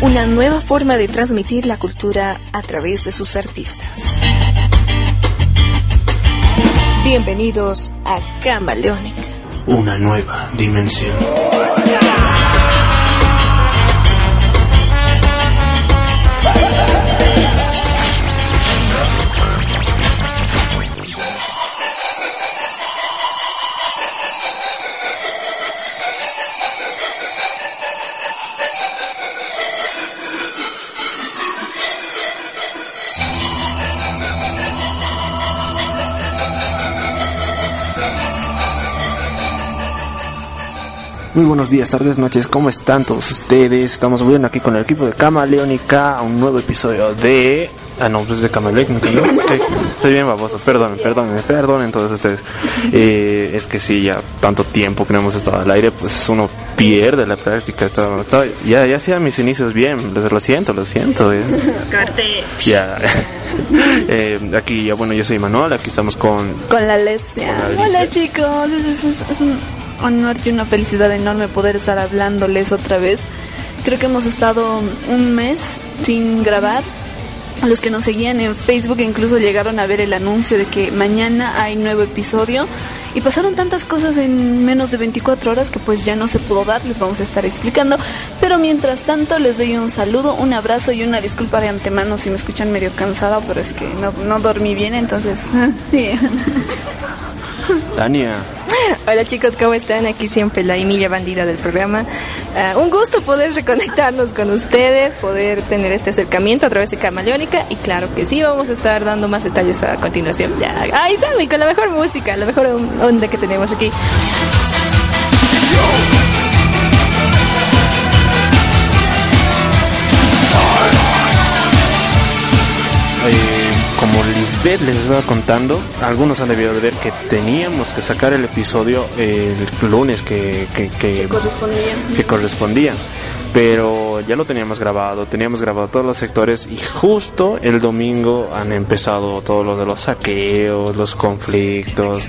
Una nueva forma de transmitir la cultura a través de sus artistas. Bienvenidos a Camaleonic. Una nueva dimensión. Muy buenos días, tardes, noches, ¿cómo están todos ustedes? Estamos volviendo aquí con el equipo de Camaleónica a un nuevo episodio de... Ah, no, pues de Camaleónica, ¿no? Estoy bien baboso, perdonen, perdonen, perdonen todos ustedes. Eh, es que sí, ya tanto tiempo que no hemos estado al aire, pues uno pierde la práctica. Estaba- ya, ya hacía mis inicios bien, les- lo siento, lo siento. eh. Ya. Eh, aquí, ya bueno, yo soy Manuel, aquí estamos con... Con la la Hola chicos, es, es- es- es un honor y una felicidad enorme poder estar hablándoles otra vez. Creo que hemos estado un mes sin grabar. Los que nos seguían en Facebook incluso llegaron a ver el anuncio de que mañana hay nuevo episodio. Y pasaron tantas cosas en menos de 24 horas que pues ya no se pudo dar, les vamos a estar explicando. Pero mientras tanto les doy un saludo, un abrazo y una disculpa de antemano si me escuchan medio cansada, pero es que no, no dormí bien, entonces... sí. Tania. Hola chicos, ¿cómo están? Aquí siempre la Emilia Bandida del programa. Ah, un gusto poder reconectarnos con ustedes, poder tener este acercamiento a través de Camaleónica y claro que sí, vamos a estar dando más detalles a continuación. Ya, ahí y con la mejor música, la mejor onda que tenemos aquí. Eh, como Les estaba contando, algunos han debido de ver que teníamos que sacar el episodio el lunes que, que, que- correspondía. que correspondía. Pero ya lo teníamos grabado, teníamos grabado todos los sectores y justo el domingo han empezado todos los de los saqueos, los conflictos,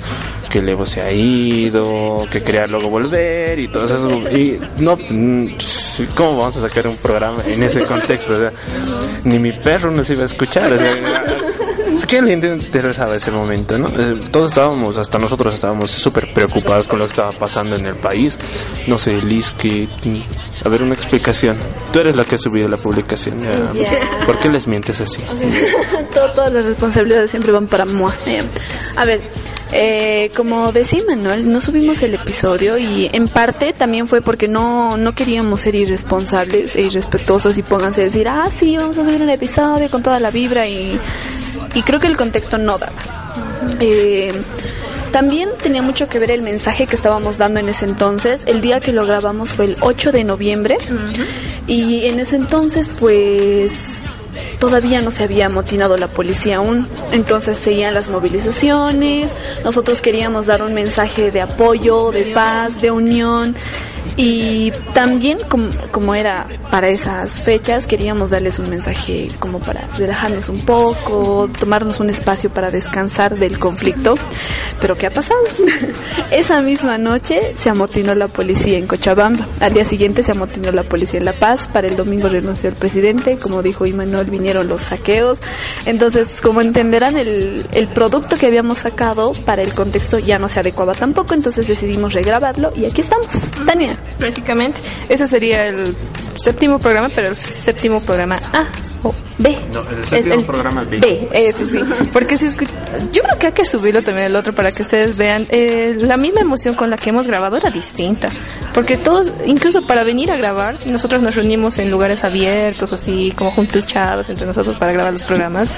que Levo se ha ido, que quería luego volver y todo eso. Y no, mm, ¿cómo vamos a sacar un programa en ese contexto? O sea, ni mi perro nos iba a escuchar. o sea, ¿A quién le interesaba ese momento, no? Eh, Todos estábamos, hasta nosotros estábamos súper preocupados con lo que estaba pasando en el país. No sé, Liz, que... A ver, una explicación. Tú eres la que ha subido la publicación. ¿Por qué les mientes así? Todo- todas las responsabilidades siempre van para moi. Eh, a ver, eh, como decía Manuel, no subimos el episodio y en parte también fue porque no, no queríamos ser irresponsables e irrespetuosos y pónganse a decir, ah, sí, vamos a subir un episodio con toda la vibra y, y creo que el contexto no daba. Eh, también tenía mucho que ver el mensaje que estábamos dando en ese entonces. El día que lo grabamos fue el 8 de noviembre. Y en ese entonces, pues, todavía no se había amotinado la policía aún. Entonces seguían las movilizaciones. Nosotros queríamos dar un mensaje de apoyo, de paz, de unión. Y también, como, era para esas fechas, queríamos darles un mensaje como para relajarnos un poco, tomarnos un espacio para descansar del conflicto. Pero ¿qué ha pasado? Esa misma noche se amotinó la policía en Cochabamba. Al día siguiente se amotinó la policía en La Paz. Para el domingo renunció el presidente. Como dijo Imanol, vinieron los saqueos. Entonces, como entenderán, el, el producto que habíamos sacado para el contexto ya no se adecuaba tampoco. Entonces decidimos regrabarlo y aquí estamos. Tania. Prácticamente, ese sería el séptimo programa, pero el séptimo programa A o B. No, el séptimo programa B. B, eso sí. Porque si yo creo que hay que subirlo también el otro para que ustedes vean. eh, la misma emoción con la que hemos grabado era distinta. Porque todos, incluso para venir a grabar, nosotros nos reunimos en lugares abiertos, así como juntuchados entre nosotros para grabar los programas.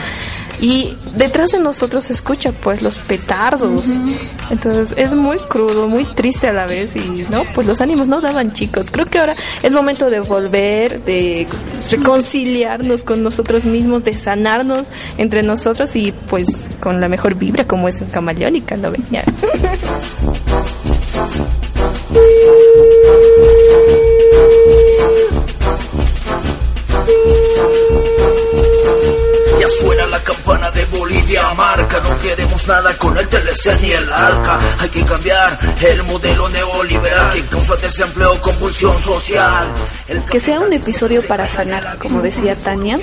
Y detrás de nosotros se escucha pues los petardos. Entonces es muy crudo, muy triste a la vez y no, pues los ánimos no daban chicos. Creo que ahora es momento de volver, de reconciliarnos con nosotros mismos, de sanarnos entre nosotros y pues con la mejor vibra como es en Camaleónica, ¿no ven? Ya. Ya suena la campana de Bolivia marca No queremos nada con el TLC ni el ALCA Hay que cambiar el modelo neoliberal Que causa desempleo, convulsión social El Que sea un episodio para sanar, como decía Tania.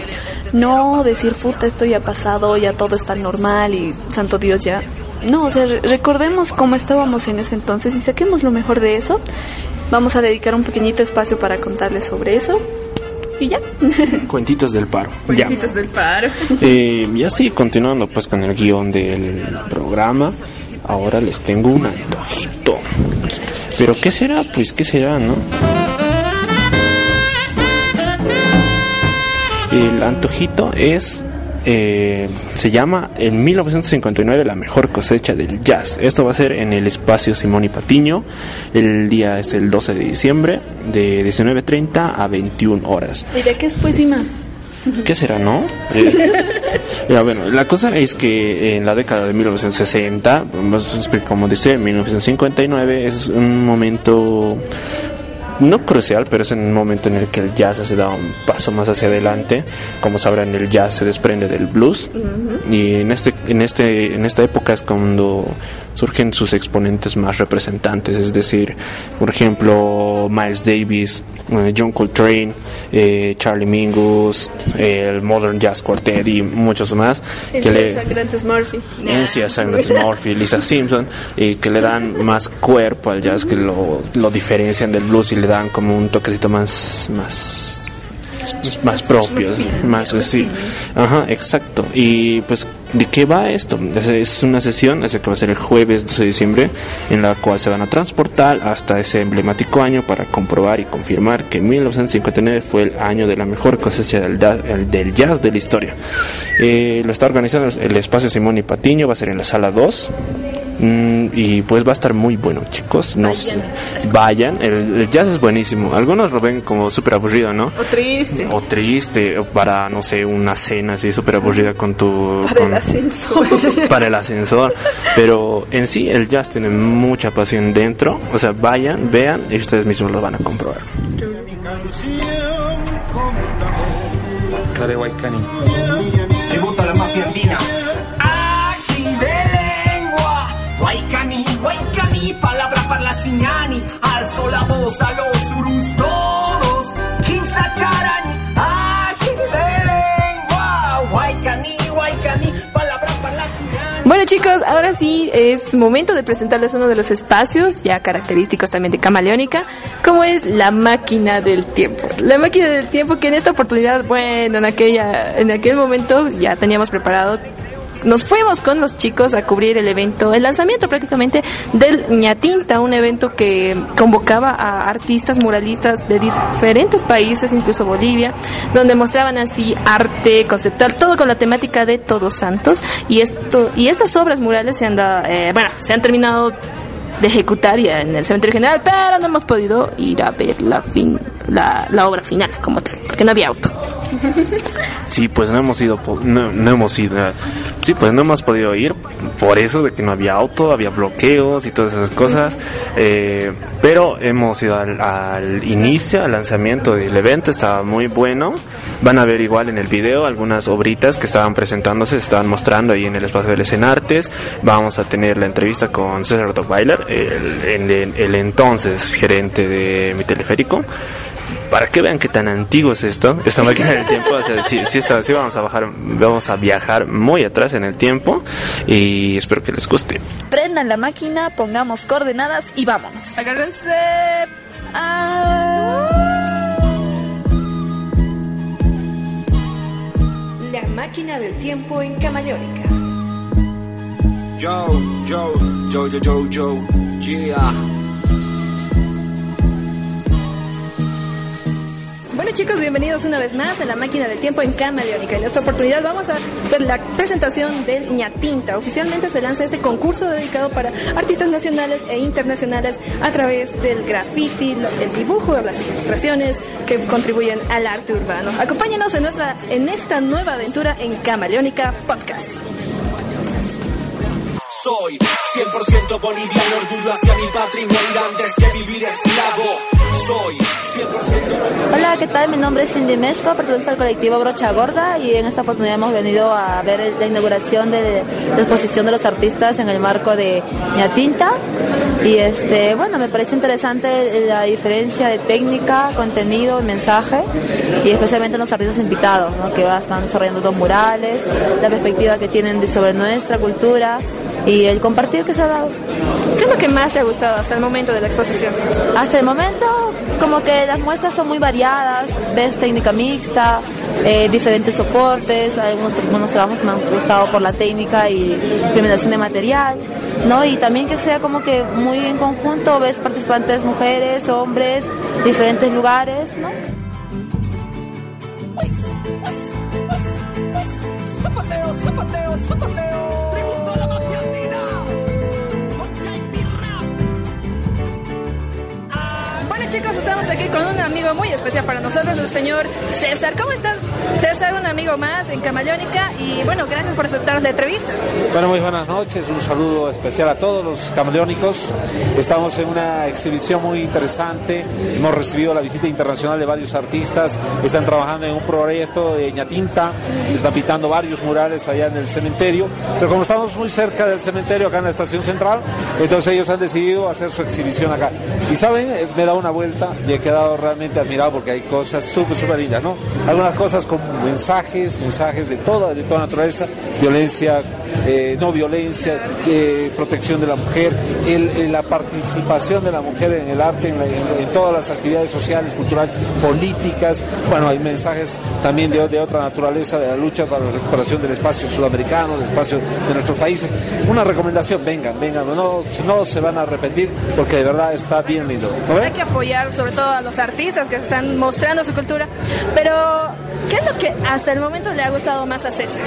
No decir, puta, esto ya ha pasado, ya todo está normal y santo Dios ya. No, o sea, re- recordemos cómo estábamos en ese entonces y saquemos lo mejor de eso. Vamos a dedicar un pequeñito espacio para contarles sobre eso. Y ya. Cuentitos del paro. Ya. del paro. Eh, y así, continuando pues con el guion del programa, ahora les tengo un antojito. Pero ¿qué será? Pues ¿qué será, no? El antojito es... eh, se llama en 1959 la mejor cosecha del jazz. Esto va a ser en el espacio Simón y Patiño. El día es el 12 de diciembre de 19.30 a 21 horas. ¿Y de qué es? ¿Qué será, no? Eh, ya, bueno, la cosa es que en la década de 1960, más como dice, 1959 es un momento no crucial, pero es un momento en el que el jazz se da un paso más hacia adelante. Como sabrán, el jazz se desprende del blues y en este en este en esta época es cuando surgen sus exponentes más representantes, es decir, por ejemplo, Miles Davis, eh, John Coltrane, eh, Charlie Mingus, el Modern Jazz Quartet y muchos más que le Sangrantes Murphy. Sangrantes Murphy, Lisa Simpson, y que le dan más cuerpo al jazz, que lo, lo diferencian del blues y le dan como un toquecito más más más propio, más así. Ajá, exacto. Y pues, ¿de qué va esto? Es, una sesión, es que va a ser el jueves 12 de diciembre, en la cual se van a transportar hasta ese emblemático año para comprobar y confirmar que 1959 fue el año de la mejor cosecha del, del jazz de la historia. Eh, lo está organizando el espacio Simón y Patiño, va a ser en la sala 2. Mm, y pues va a estar muy bueno, chicos. No sé. Vayan, el, el jazz es buenísimo. Algunos lo ven como súper aburrido, ¿no? O triste. O triste, o para, no sé, una cena así súper aburrida con tu... Para con- el ascensor. para el ascensor. Pero en sí el jazz tiene mucha pasión dentro. O sea, vayan, vean y ustedes mismos lo van a comprobar. Dale, Waikani. Tributo a la mafia andina. A los urus todos. Lengua. Palabra para. Bueno chicos, ahora sí es momento de presentarles uno de los espacios ya característicos también de Camaleónica, como es la máquina del tiempo. La máquina del tiempo que en esta oportunidad, bueno, en aquella, en aquel momento ya teníamos preparado. Nos fuimos con los chicos a cubrir el evento, el lanzamiento prácticamente del ñatinta, un evento que convocaba a artistas muralistas de diferentes países, incluso Bolivia, donde mostraban así arte conceptual, todo con la temática de Todos Santos. Y esto y estas obras murales se han dado, eh, bueno, se han terminado de ejecutar ya en el cementerio general, pero no hemos podido ir a ver la fin, la, la obra final como tal, porque no había auto. Sí, pues no hemos ido, no, no hemos ido, sí, pues no hemos podido ir por eso de que no había auto, había bloqueos y todas esas cosas, eh, pero hemos ido al, al inicio, al lanzamiento del evento, estaba muy bueno, van a ver igual en el video algunas obritas que estaban presentándose, se estaban mostrando ahí en el espacio del Escenartes, vamos a tener la entrevista con César Dockweiler, el, el, el entonces gerente de mi teleférico, para que vean qué tan antiguo es esto, esta máquina del tiempo, o sea, sí, sí, está, sí vamos a bajar, vamos a viajar muy atrás en el tiempo y espero que les guste. Prendan la máquina, pongamos coordenadas y vámonos. Agárrense. La máquina del tiempo en Camaleónica. Yo, yo, yo, yo, yo, yo, yeah. Bueno chicos, bienvenidos una vez más a la máquina del tiempo en Camaleónica. En esta oportunidad vamos a hacer la presentación del ñatinta. Oficialmente se lanza este concurso dedicado para artistas nacionales e internacionales a través del graffiti, el dibujo, las ilustraciones que contribuyen al arte urbano. Acompáñenos en, en esta nueva aventura en Camaleónica Podcast. Soy 100% boliviano, orgullo hacia mi patria y antes que vivir esclavo. Soy 100% Hola, ¿qué tal? Mi nombre es Cindy Mesco, pertenezco al colectivo Brocha Gorda y en esta oportunidad hemos venido a ver la inauguración de la exposición de los artistas en el marco de Tinta y este, bueno, me parece interesante la diferencia de técnica, contenido, mensaje y especialmente los artistas invitados, ¿no? que están desarrollando dos murales, la perspectiva que tienen de sobre nuestra cultura y el compartir que se ha dado. ¿Qué es lo que más te ha gustado hasta el momento de la exposición? Hasta el momento, como que las muestras son muy variadas, ves técnica mixta, eh, diferentes soportes, algunos, algunos trabajos me han gustado por la técnica y implementación de material, ¿no? Y también que sea como que muy en conjunto, ves participantes mujeres, hombres, diferentes lugares, ¿no? Con un amigo muy especial para nosotros, el señor César. ¿Cómo estás? César, un amigo más en Camaleónica y bueno, gracias por aceptar la entrevista. Bueno, muy buenas noches, un saludo especial a todos los camaleónicos. Estamos en una exhibición muy interesante, hemos recibido la visita internacional de varios artistas, están trabajando en un proyecto de ñatinta, se están pintando varios murales allá en el cementerio, pero como estamos muy cerca del cementerio, acá en la estación central, entonces ellos han decidido hacer su exhibición acá. Y saben, Eh, me dado una vuelta y he realmente admirado porque hay cosas súper, súper lindas, ¿no? Algunas cosas con mensajes, mensajes de toda, de toda naturaleza, violencia, eh, no violencia, eh, protección de la mujer, el- la participación de la mujer en el arte, en, la- en todas las actividades sociales, culturales, políticas. Bueno, hay mensajes también de, de otra naturaleza, de la lucha para la recuperación del espacio sudamericano, del espacio de nuestros países. Una recomendación, vengan, vengan, no, no se van a arrepentir porque de verdad está bien lindo. Hay que apoyar sobre todo a los artistas que están mostrando su cultura, pero ¿qué es lo que hasta el momento le ha gustado más a César?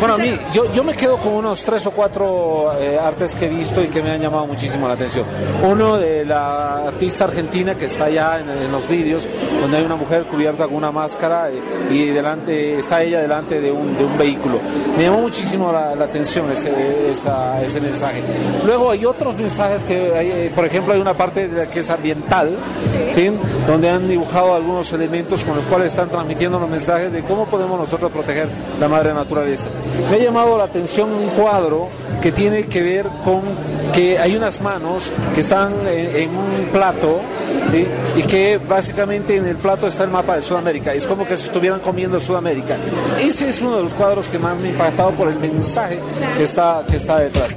Bueno, a mí, yo, yo me quedo con unos tres o cuatro eh, artes que he visto y que me han llamado muchísimo la atención. Uno de la artista argentina que está allá en, en los vídeos, donde hay una mujer cubierta con una máscara eh, y delante está ella delante de un, de un vehículo. Me llamó muchísimo la, la atención ese, esa- ese mensaje. Luego hay otros mensajes que, hay, eh, por ejemplo, hay una parte de la que es ambiental, ¿sí? donde han dibujado algunos elementos con los cuales están transmitiendo los mensajes de cómo podemos nosotros proteger la madre naturaleza. Me ha llamado la atención un cuadro que tiene que ver con que hay unas manos que están en, en un plato ¿sí? y que básicamente en el plato está el mapa de Sudamérica. Es como que se estuvieran comiendo Sudamérica. Ese es uno de los cuadros que más me ha impactado por el mensaje que está, que está detrás.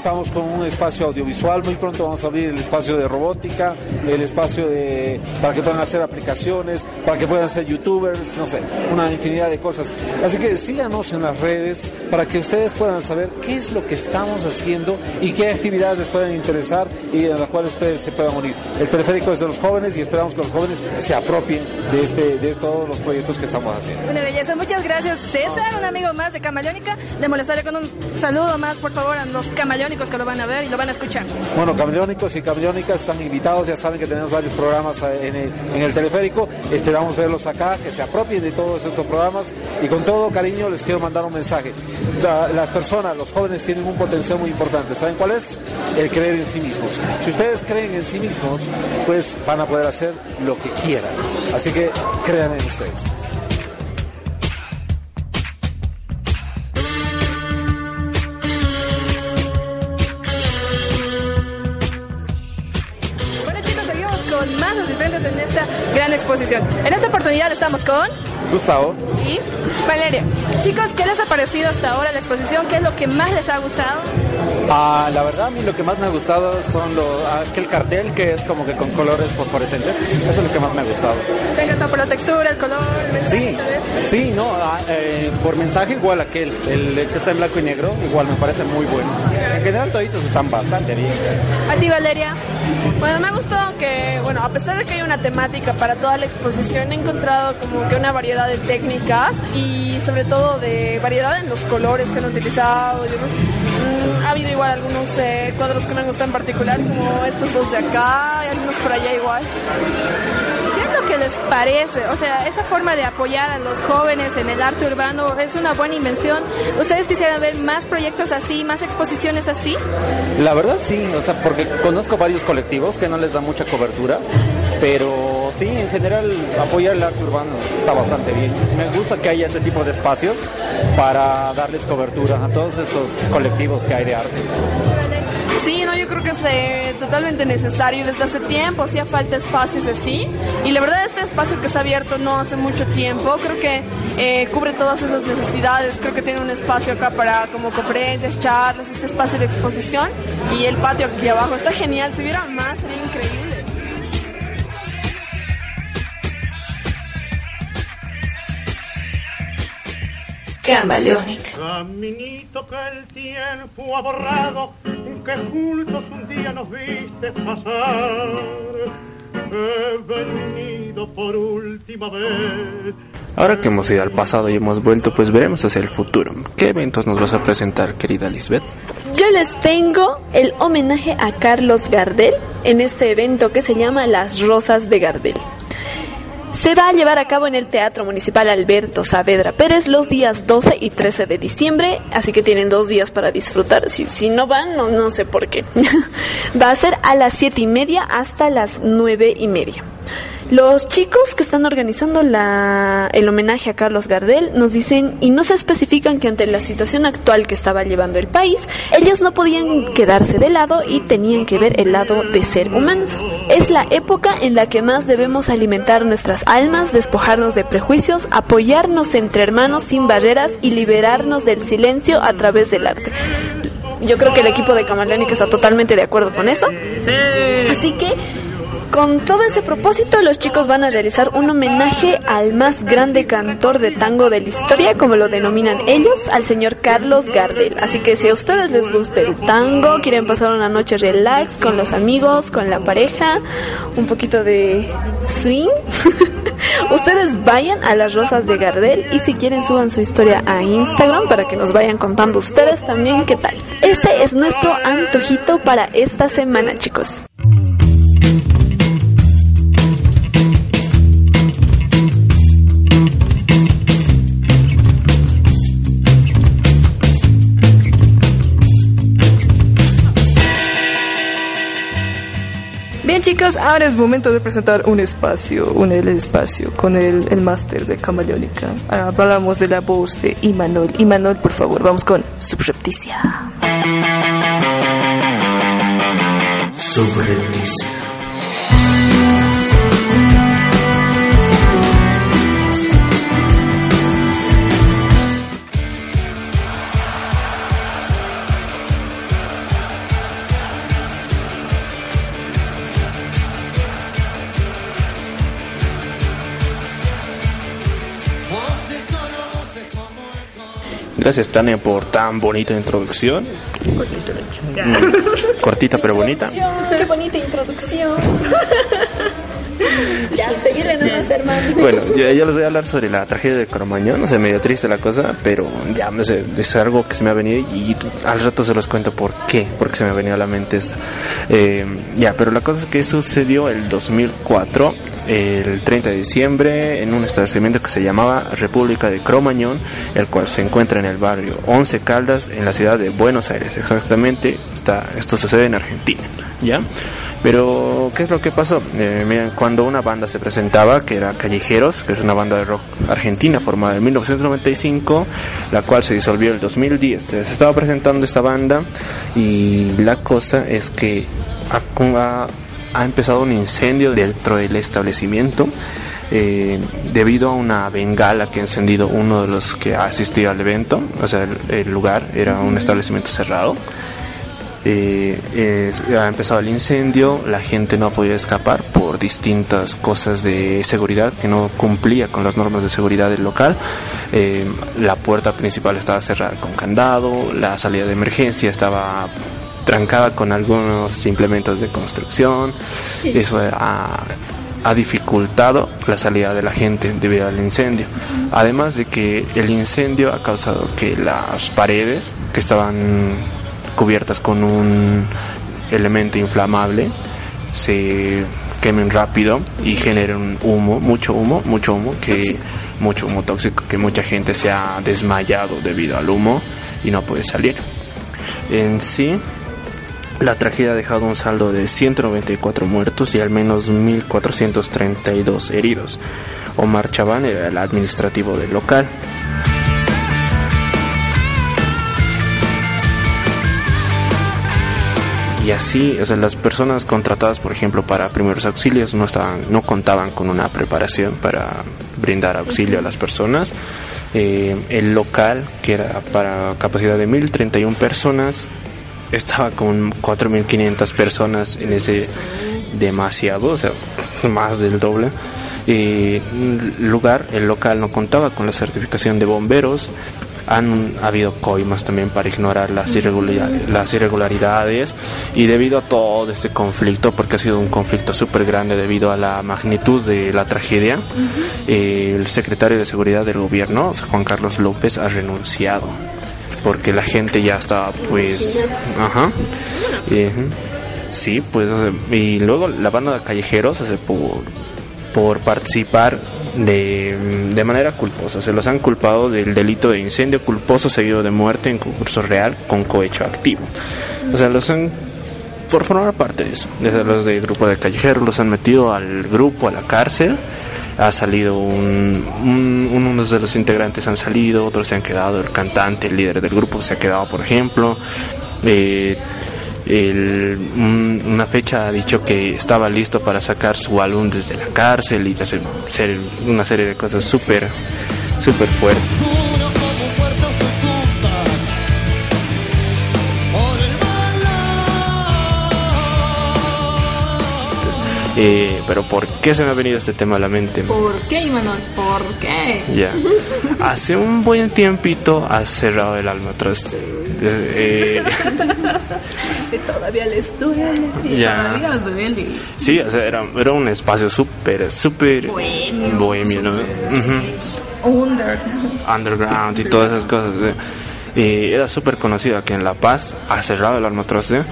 Estamos con un espacio audiovisual, muy pronto vamos a abrir el espacio de robótica, el espacio de, para que puedan hacer aplicaciones, para que puedan ser youtubers, no sé, una infinidad de cosas. Así que síganos en las redes para que ustedes puedan saber qué es lo que estamos haciendo y qué actividades les pueden interesar y en las cuales ustedes se puedan unir. El teleférico es de los jóvenes y esperamos que los jóvenes se apropien de, este, de todos los proyectos que estamos haciendo. Una belleza, muchas gracias César, un amigo más de Camaleónica. Le molestaré con un saludo más, por favor, a los camaleónicos que lo van a ver y lo van a escuchar. Bueno, camaleónicos y camaleónicas están invitados, ya saben que tenemos varios programas en el, teleférico, esperamos verlos acá, que se apropien de todos estos programas y con todo cariño les quiero mandar un mensaje. La- las personas, los jóvenes tienen un potencial muy importante, ¿saben cuál es? El creer en sí mismos. Si ustedes creen en sí mismos, pues van a poder hacer lo que quieran. Así que crean en ustedes. En esta oportunidad estamos con... Gustavo. Y Valeria. Chicos, ¿qué les ha parecido hasta ahora la exposición? ¿Qué es lo que más les ha gustado? Ah, la verdad, a mí lo que más me ha gustado son los, aquel cartel que es como que con colores fosforescentes. Eso es lo que más me ha gustado. ¿Te encanta por la textura, el color, el mensaje, Sí, sí, no, ah, eh, por mensaje igual aquel, el que está en blanco y negro, igual me parece muy bueno. En general toditos están bastante bien. ¿A ti, Valeria? Bueno, me ha gustado que, bueno, a pesar de que hay una temática para toda la exposición, he encontrado como que una variedad de técnicas y sobre todo de variedad en los colores que han utilizado y demás. Mm, ha habido igual algunos eh, cuadros que me han gustado en particular, como estos dos de acá y algunos por allá igual. ¿Qué es lo que les parece? O sea, esta forma de apoyar a los jóvenes en el arte urbano es una buena invención. ¿Ustedes quisieran ver más proyectos así, más exposiciones así? La verdad sí, o sea, porque conozco varios colectivos que no les da mucha cobertura, pero sí, en general apoyar el arte urbano está bastante bien. Me gusta que haya ese tipo de espacios para darles cobertura a todos estos colectivos que hay de arte. Sí, no, yo creo que es eh, totalmente necesario. Desde hace tiempo hacía falta espacios así. Y la verdad, este espacio que se ha abierto no hace mucho tiempo, creo que eh, cubre todas esas necesidades. Creo que tiene un espacio acá para como conferencias, charlas, este espacio de exposición. Y el patio aquí abajo está genial. Si hubiera más, sería increíble. Camaleónica. Caminito que el tiempo ha borrado, que juntos un día nos viste pasar. He venido por última vez. Ahora que hemos ido al pasado y hemos vuelto, pues veremos hacia el futuro. ¿Qué eventos nos vas a presentar, querida Lisbeth? Yo les tengo el homenaje a Carlos Gardel en este evento que se llama Las Rosas de Gardel. Se va a llevar a cabo en el Teatro Municipal Alberto Saavedra Pérez los días 12 y 13 de diciembre, así que tienen dos días para disfrutar. Si, si no van, no, no sé por qué. va a ser a las 7 y media hasta las 9 y media. Los chicos que están organizando la, el homenaje a Carlos Gardel nos dicen y no se especifican que ante la situación actual que estaba llevando el país, ellos no podían quedarse de lado y tenían que ver el lado de ser humanos. Es la época en la que más debemos alimentar nuestras almas, despojarnos de prejuicios, apoyarnos entre hermanos sin barreras y liberarnos del silencio a través del arte. Yo creo que el equipo de Camaleónica está totalmente de acuerdo con eso. Así que con todo ese propósito, los chicos van a realizar un homenaje al más grande cantor de tango de la historia, como lo denominan ellos, al señor Carlos Gardel. Así que si a ustedes les gusta el tango, quieren pasar una noche relax con los amigos, con la pareja, un poquito de swing, ustedes vayan a las Rosas de Gardel y si quieren suban su historia a Instagram para que nos vayan contando ustedes también qué tal. Ese es nuestro antojito para esta semana, chicos. Bien chicos, ahora es momento de presentar un espacio, un espacio con el, el máster de Camaleónica. Hablamos de la voz de Imanol. Imanol, por favor, vamos con Subrepticia. Subrepticia. Gracias, Tania, por tan bonita introducción. Mm, Cortita pero bonita. Qué bonita introducción. ya, seguirle nomás, hermano. Bueno, yo, yo les voy a hablar sobre la tragedia de Cromañón. No sé, medio triste la cosa, pero ya me sé, es algo que se me ha venido y al rato se los cuento por qué, porque se me ha venido a la mente esto. Eh, ya, pero la cosa es que sucedió el 2004, el 30 de diciembre, en un establecimiento que se llamaba República de Cromañón, el cual se encuentra en el barrio Once Caldas, en la ciudad de Buenos Aires. Exactamente, está, esto sucede en Argentina, ¿ya? Pero, ¿qué es lo que pasó? Eh, miren, cuando una banda se presentaba, que era Callejeros, que es una banda de rock argentina formada en 1995, la cual se disolvió en el 2010. Se estaba presentando esta banda y la cosa es que ha, ha- empezado un incendio dentro del establecimiento eh, debido a una bengala que ha encendido uno de los que ha asistido al evento, o sea, el lugar era un establecimiento cerrado. Eh, eh, ha empezado el incendio, la gente no ha podido escapar por distintas cosas de seguridad que no cumplía con las normas de seguridad del local. Eh, la puerta principal estaba cerrada con candado, la salida de emergencia estaba trancada con algunos implementos de construcción. Eso ha, ha dificultado la salida de la gente debido al incendio. Además de que el incendio ha causado que las paredes que estaban cubiertas con un elemento inflamable se quemen rápido y generen humo, mucho humo, mucho humo, que mucho humo tóxico, que mucha gente se ha desmayado debido al humo y no puede salir. En sí, la tragedia ha dejado un saldo de 194 muertos y al menos 1.432 heridos. Omar Chaván era el administrativo del local. Y así, o sea, las personas contratadas, por ejemplo, para primeros auxilios no estaban, no contaban con una preparación para brindar auxilio a las personas. Eh, el local, que era para capacidad de 1031 personas, estaba con 4500 personas en ese demasiado, o sea, más del doble. Eh, lugar, el local no contaba con la certificación de bomberos, han habido coimas también para ignorar las irregularidades, las irregularidades y debido a todo este conflicto, porque ha sido un conflicto súper grande debido a la magnitud de la tragedia, eh, el secretario de Seguridad del gobierno, Juan Carlos López, ha renunciado porque la gente ya estaba pues ajá eh, sí pues y luego la banda de callejeros sea, por por participar de, de manera culposa. Se los han culpado del delito de incendio culposo seguido de muerte en concurso real con cohecho activo. O sea, los han por formar parte de eso. Desde los del grupo de callejeros los han metido al grupo, a la cárcel. Ha salido un, un- unos de los integrantes han salido, otros se han quedado. El cantante, el líder del grupo se ha quedado, por ejemplo. Eh, el- un- una fecha ha dicho que estaba listo para sacar su álbum desde la cárcel y hacer, una serie de cosas súper, súper fuertes. Eh, pero ¿por qué se me ha venido este tema a la mente? ¿Por qué, Imanol? ¿Por qué? Ya. Hace un buen tiempito has cerrado el alma trust. Eh, Que todavía les duele. Ya. Todavía duele. sí, o sea, era, era un espacio súper, súper Bohemio. bohemio, ¿no? Under. Underground y todas esas cosas. ¿eh? Y era súper conocido aquí en La Paz, ha cerrado el almatroste,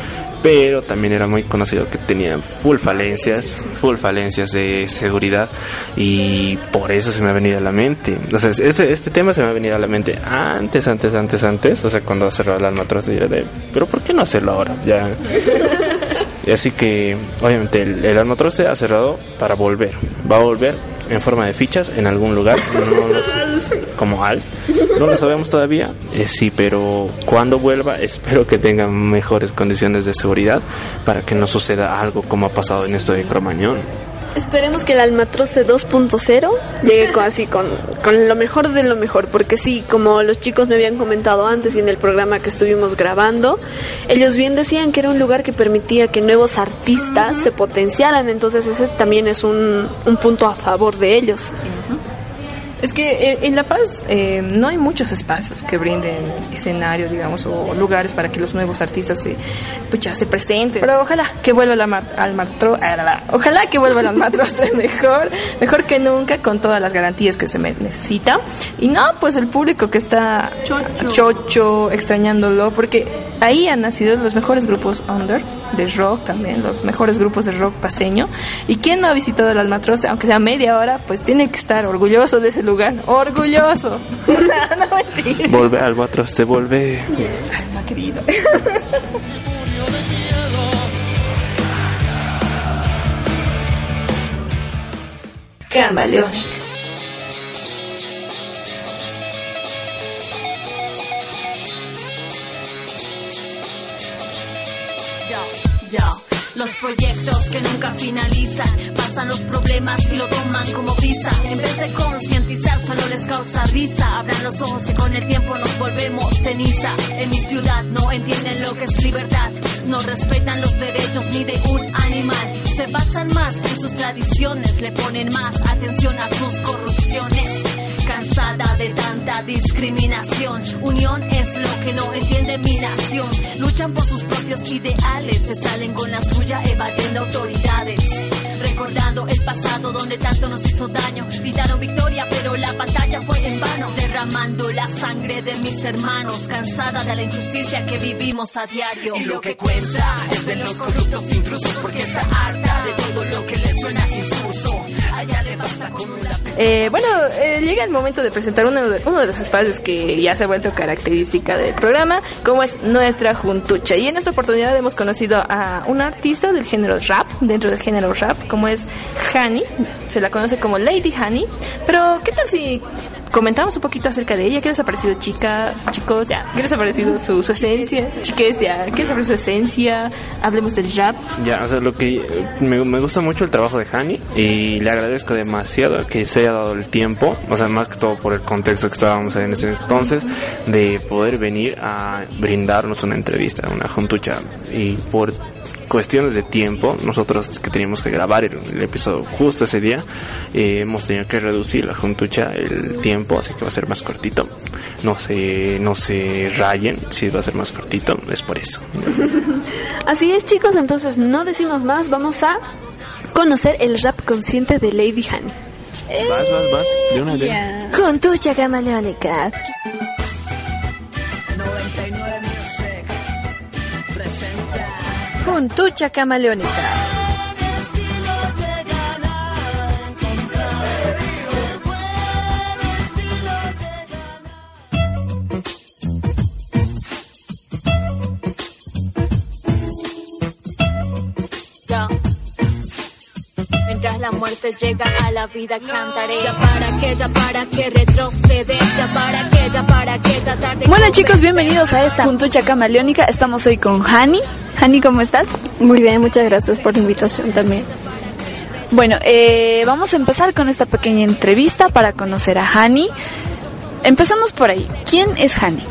pero también era muy conocido que tenía full falencias, full falencias de seguridad y por eso se me ha venido a la mente. O este, este tema se me ha venido a la mente antes, antes, antes, antes, o sea, cuando cerrado el almatroste, yo de, pero ¿por qué no hacerlo ahora? Ya. Así que, obviamente, el, el almatroste ha cerrado para volver. Va a volver en forma de fichas en algún lugar, no lo sé, como Alf. No lo sabemos todavía, eh, sí, pero cuando vuelva espero que tenga mejores condiciones de seguridad para que no suceda algo como ha pasado en esto de Cromañón. Esperemos que el Almatroste 2.0 llegue con, así con, con lo mejor de lo mejor, porque sí, como los chicos me habían comentado antes y en el programa que estuvimos grabando, ellos bien decían que era un lugar que permitía que nuevos artistas se potenciaran, entonces ese también es un, un punto a favor de ellos. Es que eh, en La Paz eh, no hay muchos espacios que brinden escenario, digamos, o lugares para que los nuevos artistas se, pucha, se presenten. Pero ojalá que vuelva la al matro, ojalá que vuelva al matrostre mejor, mejor que nunca, con todas las garantías que se necesita. Y no, pues el público que está chocho, extrañándolo, porque ahí han nacido los mejores grupos under de rock también, los mejores grupos de rock paseño. Y quien no ha visitado el Almatroste, aunque sea media hora, pues tiene que estar orgulloso de ese lugar. Orgulloso. no, no mentira. Volve, albatroste, volve. Alma querida. Camaleónica. Los proyectos que nunca finalizan, pasan los problemas y lo toman como visa. En vez de concientizar, solo les causa risa. Abran los ojos que con el tiempo nos volvemos ceniza. En mi ciudad no entienden lo que es libertad, no respetan los derechos ni de un animal. Se basan más en sus tradiciones, le ponen más atención a sus corrupciones cansada de tanta discriminación. Unión es lo que no entiende mi nación. Luchan por sus propios ideales, se salen con la suya evadiendo autoridades. Recordando el pasado donde tanto nos hizo daño. Gritaron victoria, pero la batalla fue en vano. Derramando la sangre de mis hermanos, cansada de la injusticia que vivimos a diario. Y lo que cuenta es de los corruptos intrusos, porque está harta de todo lo que le suena insulso. Eh, bueno, eh, llega el momento de presentar uno de, uno de los espacios que ya se ha vuelto característica del programa, como es nuestra juntucha. Y en esta oportunidad hemos conocido a una artista del género rap, dentro del género rap, como es Hani. Se la conoce como Lady Hani. Pero, ¿qué tal si comentamos un poquito acerca de ella? ¿Qué les ha parecido, chica? Chicos, ya. ¿Qué les ha parecido su, su esencia? Chiques, ya. ¿Qué les ha parecido su esencia? Hablemos del rap. Ya, o sea, lo que me, me gusta mucho el trabajo de Hani y le agradezco demasiado que se haya dado el tiempo, o sea, más que todo por el contexto que estábamos en ese entonces, de poder venir a brindarnos una entrevista, una juntucha y por cuestiones de tiempo, nosotros que teníamos que grabar el, el episodio justo ese día, eh, hemos tenido que reducir la juntucha el tiempo, así que va a ser más cortito. No se, no se rayen, si va a ser más cortito, es por eso. Así es, chicos, entonces no decimos más, vamos a conocer el rap consciente de Lady Han. Vas, vas, vas, de una vez. Juntucha camaleónica. Juntucha camaleónica. Mientras la muerte llega a la vida cantaré Ya para que, ya para que retroceder Ya para que, ya para que tratar de Bueno chicos, bienvenidos a esta Juntucha camaleónica. Estamos hoy con Hani. Hani, ¿cómo estás? Muy bien, muchas gracias por la invitación también. Bueno, eh, vamos a empezar con esta pequeña entrevista para conocer a Hani. Empezamos por ahí. ¿Quién es Hani?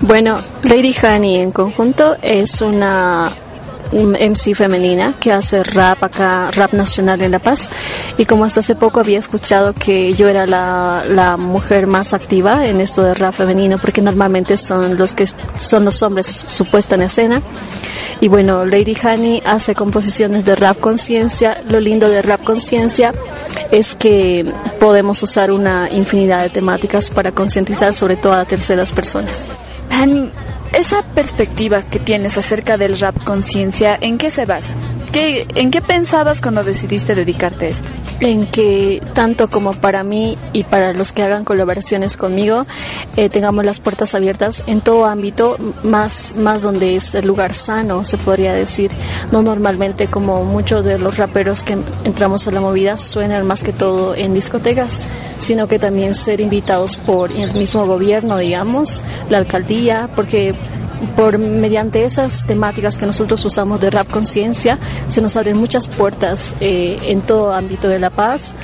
Bueno, Lady Honey en conjunto es una un MC femenina que hace rap acá, rap nacional en La Paz. Y como hasta hace poco había escuchado que yo era la, la mujer más activa en esto de rap femenino, porque normalmente son los que son los hombres supuesta en escena. Y bueno, Lady Honey hace composiciones de rap conciencia. Lo lindo de rap conciencia es que podemos usar una infinidad de temáticas para concientizar sobre todo a terceras personas. Hani, esa perspectiva que tienes acerca del rap conciencia, ¿en qué se basa? ¿Qué, ¿En qué pensabas cuando decidiste dedicarte a esto? en que tanto como para mí y para los que hagan colaboraciones conmigo eh, tengamos las puertas abiertas en todo ámbito más más donde es el lugar sano se podría decir no normalmente como muchos de los raperos que entramos a la movida suenan más que todo en discotecas sino que también ser invitados por el mismo gobierno digamos la alcaldía porque por mediante esas temáticas que nosotros usamos de rap conciencia se nos abren muchas puertas eh, en todo ámbito de la paz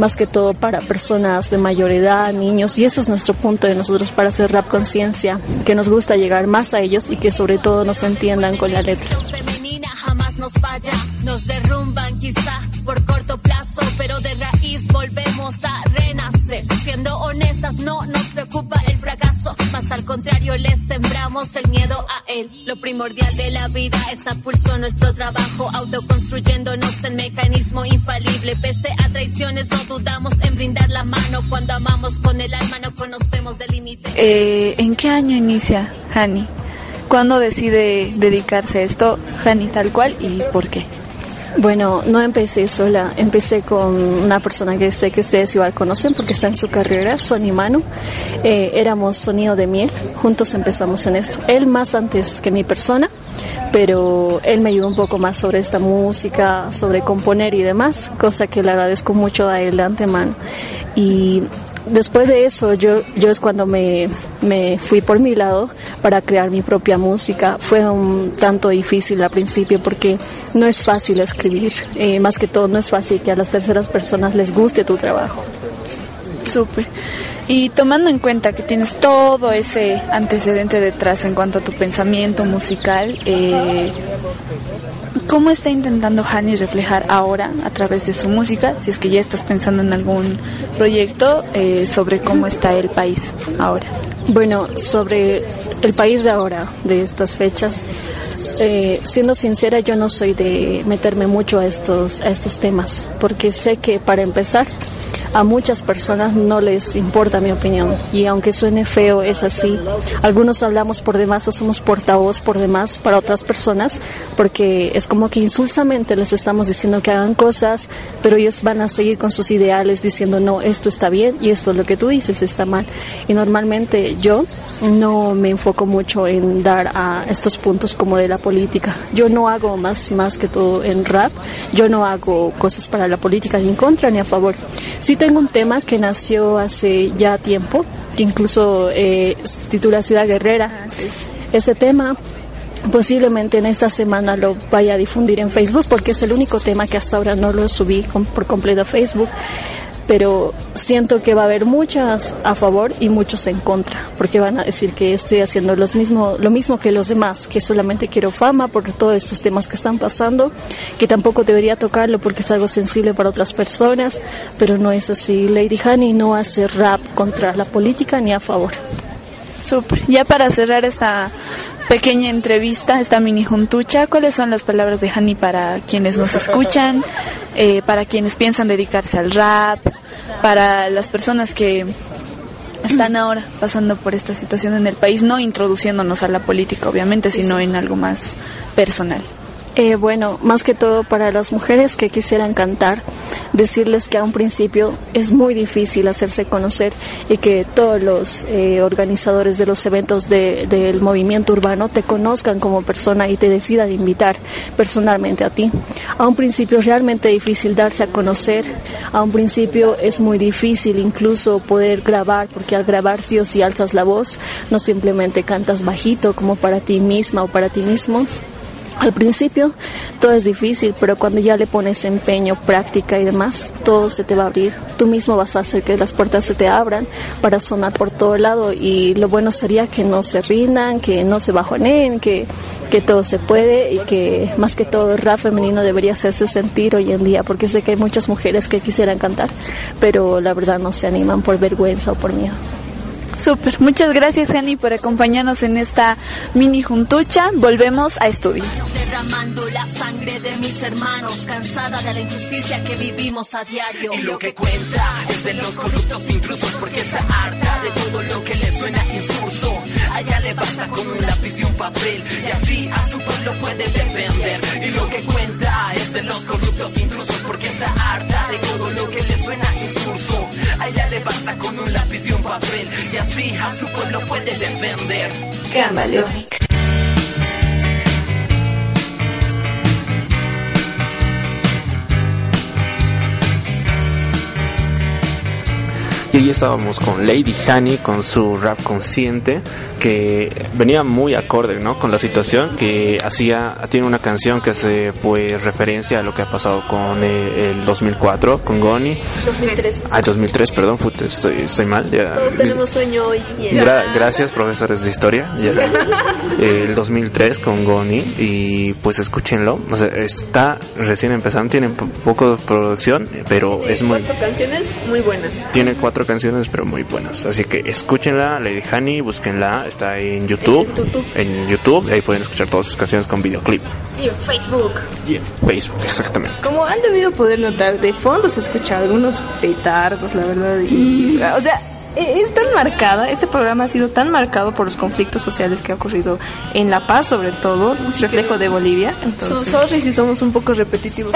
más que todo para personas de mayor edad, niños, y ese es nuestro punto de nosotros para hacer rap conciencia, que nos gusta llegar más a ellos y que sobre todo nos entiendan con la letra. jamás nos falla, nos derrumban quizá por corto plazo, pero de raíz volvemos a Siendo honestas, no nos preocupa el fracaso, más al contrario, les sembramos el miedo a él. Lo primordial de la vida es a pulso nuestro trabajo, autoconstruyéndonos en mecanismo infalible. Pese a traiciones, no dudamos en brindar la mano. Cuando amamos con el alma, no conocemos de límites. Eh, ¿En qué año inicia Hani? ¿Cuándo decide dedicarse a esto, Hani, tal cual, y por qué? Bueno, no empecé sola, empecé con una persona que sé que ustedes igual conocen porque está en su carrera, Sonny Manu. Eh, éramos Sonido de Miel, juntos empezamos en esto. Él más antes que mi persona, pero él me ayudó un poco más sobre esta música, sobre componer y demás, cosa que le agradezco mucho a él de antemano. Y después de eso yo, yo es cuando me, me fui por mi lado para crear mi propia música. Fue un tanto difícil al principio porque no es fácil escribir, eh, más que todo no es fácil que a las terceras personas les guste tu trabajo. Súper. Y tomando en cuenta que tienes todo ese antecedente detrás en cuanto a tu pensamiento musical, eh, ¿cómo está intentando Hani reflejar ahora a través de su música, si es que ya estás pensando en algún proyecto, eh, sobre cómo está el país ahora? Bueno, sobre el país de ahora, de estas fechas, eh, siendo sincera, yo no soy de meterme mucho a estos, a estos temas, porque sé que para empezar, a muchas personas no les importa mi opinión y aunque suene feo es así. Algunos hablamos por demás o somos portavoz por demás para otras personas porque es como que insulsamente les estamos diciendo que hagan cosas, pero ellos van a seguir con sus ideales diciendo no, esto está bien y esto es lo que tú dices está mal. Y normalmente yo no me enfoco mucho en dar a estos puntos como de la política. Yo no hago más, más que todo en rap, yo no hago cosas para la política ni en contra ni a favor. Sí tengo un tema que nació hace ya tiempo, que incluso eh, titula Ciudad Guerrera. Ese tema posiblemente en esta semana lo vaya a difundir en Facebook porque es el único tema que hasta ahora no lo subí por completo a Facebook pero siento que va a haber muchas a favor y muchos en contra, porque van a decir que estoy haciendo los mismo, lo mismo que los demás, que solamente quiero fama por todos estos temas que están pasando, que tampoco debería tocarlo porque es algo sensible para otras personas, pero no es así. Lady Honey no hace rap contra la política ni a favor. Super. Ya para cerrar esta pequeña entrevista, esta mini juntucha, ¿cuáles son las palabras de Hani para quienes nos escuchan, eh, para quienes piensan dedicarse al rap, para las personas que están ahora pasando por esta situación en el país, no introduciéndonos a la política, obviamente, sino en algo más personal? Eh, bueno, más que todo para las mujeres que quisieran cantar, decirles que a un principio es muy difícil hacerse conocer y que todos los eh, organizadores de los eventos del movimiento urbano te conozcan como persona y te decidan invitar personalmente a ti. A un principio es realmente difícil darse a conocer, a un principio es muy difícil incluso poder grabar, porque al grabar sí o sí alzas la voz, no simplemente cantas bajito como para ti misma o para ti mismo. Al principio todo es difícil, pero cuando ya le pones empeño, práctica y demás, todo se te va a abrir. Tú mismo vas a hacer que las puertas se te abran para sonar por todo lado y lo bueno sería que no se rindan, que no se bajonen, que, que todo se puede y que más que todo el rap femenino debería hacerse sentir hoy en día, porque sé que hay muchas mujeres que quisieran cantar, pero la verdad no se animan por vergüenza o por miedo. Súper, muchas gracias Jenny por acompañarnos en esta mini juntucha. Volvemos a estudio. Derramando la sangre de mis hermanos, cansada de la injusticia que vivimos a diario. Y lo que cuenta es de los corruptos intrusos, porque está harta de todo lo que le suena insulso. Allá le basta con un lápiz y un papel, y así a su pueblo puede defender. Y lo que cuenta es de los corruptos intrusos, papel, y así a su pueblo puede defender. Camaleónica. Y ahí estábamos con Lady Honey con su rap consciente que venía muy acorde ¿no? con la situación que hacía tiene una canción que hace pues referencia a lo que ha pasado con eh, el 2004 con Goni 2003. ah 2003 perdón fut, estoy, estoy mal ya. Todos tenemos sueño hoy. Gra- gracias profesores de historia Ya. El 2003 con Goni y pues escúchenlo o sea, está recién empezando tiene po- poco de producción pero es muy Cuatro canciones muy buenas. tiene cuatro canciones pero muy buenas. Así que escúchenla, Lady Honey, búsquenla, está en YouTube. En YouTube, ahí pueden escuchar todas sus canciones con videoclip. Y en Facebook. Y en Facebook, exactamente. Como han debido poder notar, de fondo se escucha algunos petardos, la verdad. y- o sea, es tan marcada, este programa ha sido tan marcado por los conflictos sociales que ha ocurrido en La Paz, sobre todo, reflejo de Bolivia. Entonces, Sorry si somos un poco repetitivos.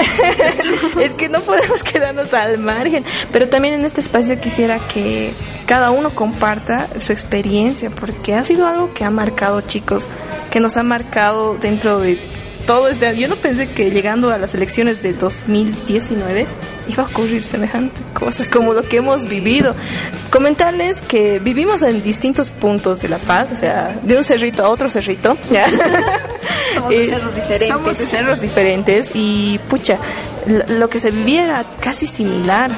es que no podemos quedarnos al margen. Pero también en este espacio quisiera que cada uno comparta su experiencia, porque ha sido algo que ha marcado, chicos, que nos ha marcado dentro de todo este Yo no pensé que llegando a las elecciones de 2019 iba a ocurrir semejante cosa como lo que hemos vivido. Comentarles que vivimos en distintos puntos de La Paz, o sea, de un cerrito a otro cerrito. Somos de cerros diferentes. Somos de cerros diferentes y pucha, lo que se vivía era casi similar.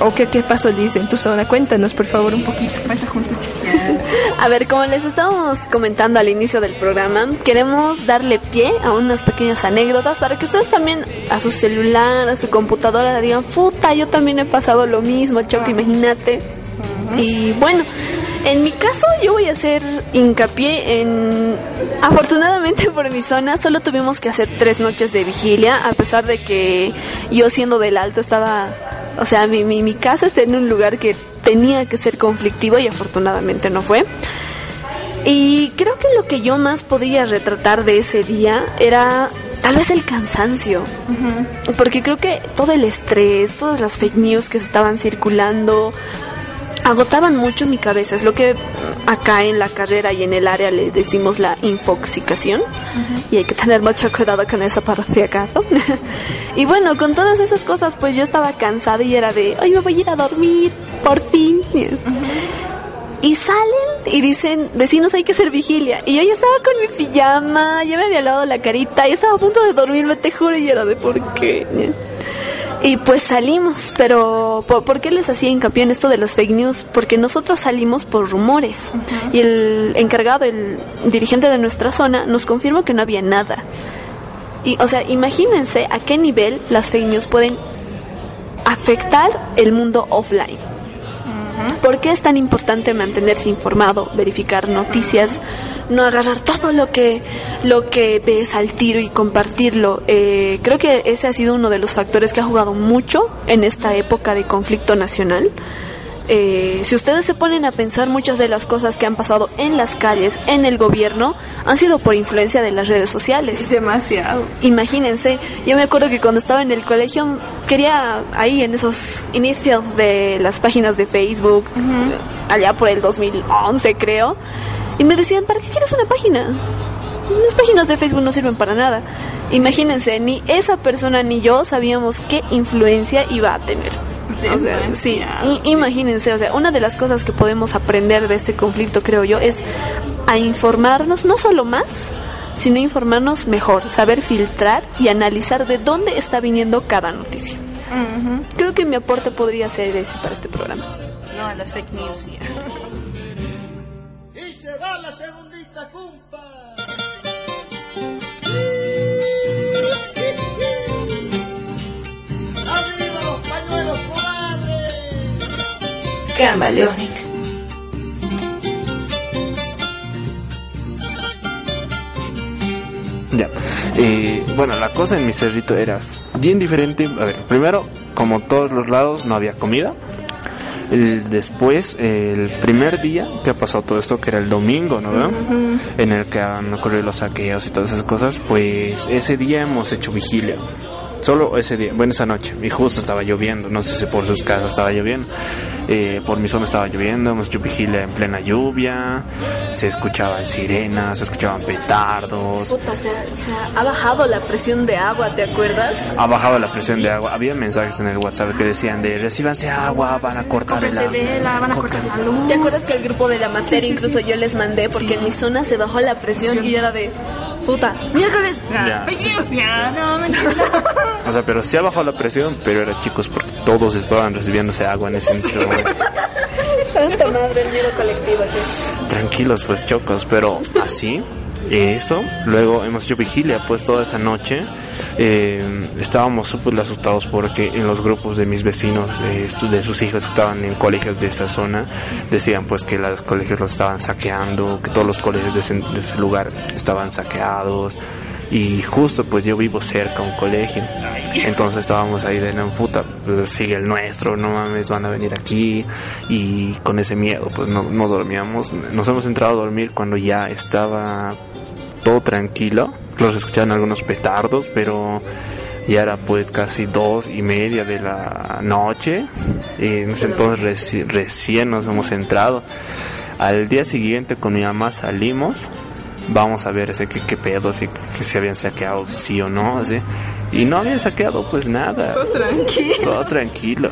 ¿O qué, qué pasó, Liz, en tu zona? Cuéntanos, por favor, un poquito. A ver, como les estábamos comentando al inicio del programa, queremos darle pie a unas pequeñas anécdotas para que ustedes también a su celular, a su computadora le digan, puta, yo también he pasado lo mismo, Choco, imagínate. Y bueno, en mi caso yo voy a hacer hincapié en... Afortunadamente por mi zona solo tuvimos que hacer tres noches de vigilia, a pesar de que yo siendo del alto estaba... O sea, mi, mi, mi casa está en un lugar que tenía que ser conflictivo y afortunadamente no fue. Y creo que lo que yo más podía retratar de ese día era tal vez el cansancio. Porque creo que todo el estrés, todas las fake news que se estaban circulando, agotaban mucho mi cabeza. Es lo que acá en la carrera y en el área le decimos la infoxicación. Y hay que tener mucho cuidado con eso para si acaso. y bueno, con todas esas cosas, pues yo estaba cansada y era de, hoy me voy a ir a dormir, por fin. Y salen y dicen, vecinos hay que hacer vigilia. Y yo ya estaba con mi pijama, ya me había lavado la carita, ya estaba a punto de dormirme, te juro, y era de por qué. Y pues salimos, pero ¿por, por qué les hacía hincapié en esto de las fake news? Porque nosotros salimos por rumores. Y el encargado, el dirigente de nuestra zona, nos confirmó que no había nada. Y, o sea, imagínense a qué nivel las fake news pueden afectar el mundo offline. ¿Por qué es tan importante mantenerse informado, verificar noticias, no agarrar todo lo que lo que ves al tiro y compartirlo? Eh, creo que ese ha sido uno de los factores que ha jugado mucho en esta época de conflicto nacional. Eh, si ustedes se ponen a pensar, muchas de las cosas que han pasado en las calles, en el gobierno, han sido por influencia de las redes sociales. demasiado. Imagínense, yo me acuerdo que cuando estaba en el colegio quería ahí en esos inicios de las páginas de Facebook, allá por el 2011 creo, y me decían, ¿para qué quieres una página? Las páginas de Facebook no sirven para nada. Imagínense, ni esa persona ni yo sabíamos qué influencia iba a tener. O sea, sí, imagínense, o sea, una de las cosas que podemos aprender de este conflicto, creo yo, es a informarnos, no solo más, sino informarnos mejor, saber filtrar y analizar de dónde está viniendo cada noticia. Creo que mi aporte podría ser ese para este programa. No, a las fake news. Y se va la segundita cumpa. Ya. Eh, bueno, la cosa en mi cerrito era bien diferente. A ver, primero, como todos los lados, no había comida. El- después, el primer día que ha pasado todo esto, que era el domingo, ¿no? En el que han ocurrido los saqueos y todas esas cosas, pues ese día hemos hecho vigilia. Solo ese día, bueno, esa noche. Y justo estaba lloviendo, no sé si por sus casas estaba lloviendo. Eh, por mi zona estaba lloviendo, hemos hecho vigilia en plena lluvia. Se escuchaban sirenas, se escuchaban petardos. Puta, o sea, o sea, ha bajado la presión de agua, ¿te acuerdas? Ha bajado la presión de agua. Había mensajes en el WhatsApp que decían de recíbanse agua, van a cortar el agua. van a cortar la luz. ¿Te acuerdas que el grupo de la materia Sí, sí, incluso sí. yo les mandé porque en mi zona se bajó la presión y yo era de puta, miércoles. Ya. Fake news, ya, no, mentira. O sea, pero sí ha bajado la presión, pero era chicos porque todos estaban recibiéndose agua en ese. Santa madre, el miedo colectivo, che. Tranquilos, pues chocos, pero así, eso. Luego hemos hecho vigilia, pues toda esa noche. Eh, estábamos súper asustados porque en los grupos de mis vecinos, de sus hijos que estaban en colegios de esa zona, decían pues que los colegios los estaban saqueando, que todos los colegios de ese, de ese lugar estaban saqueados. Y justo pues yo vivo cerca a un colegio. Entonces estábamos ahí de no puta, pues sigue el nuestro, no mames, van a venir aquí. Y con ese miedo pues no, no dormíamos. Nos hemos entrado a dormir cuando ya estaba todo tranquilo. Los escuchaban algunos petardos, pero ya era pues casi dos y media de la noche. Y en ese entonces reci- recién nos hemos entrado. Al día siguiente con mi mamá salimos vamos a ver ese qué, qué pedo, si que se habían saqueado sí o no, así. Y no habían saqueado pues nada. Todo tranquilo. Todo tranquilo.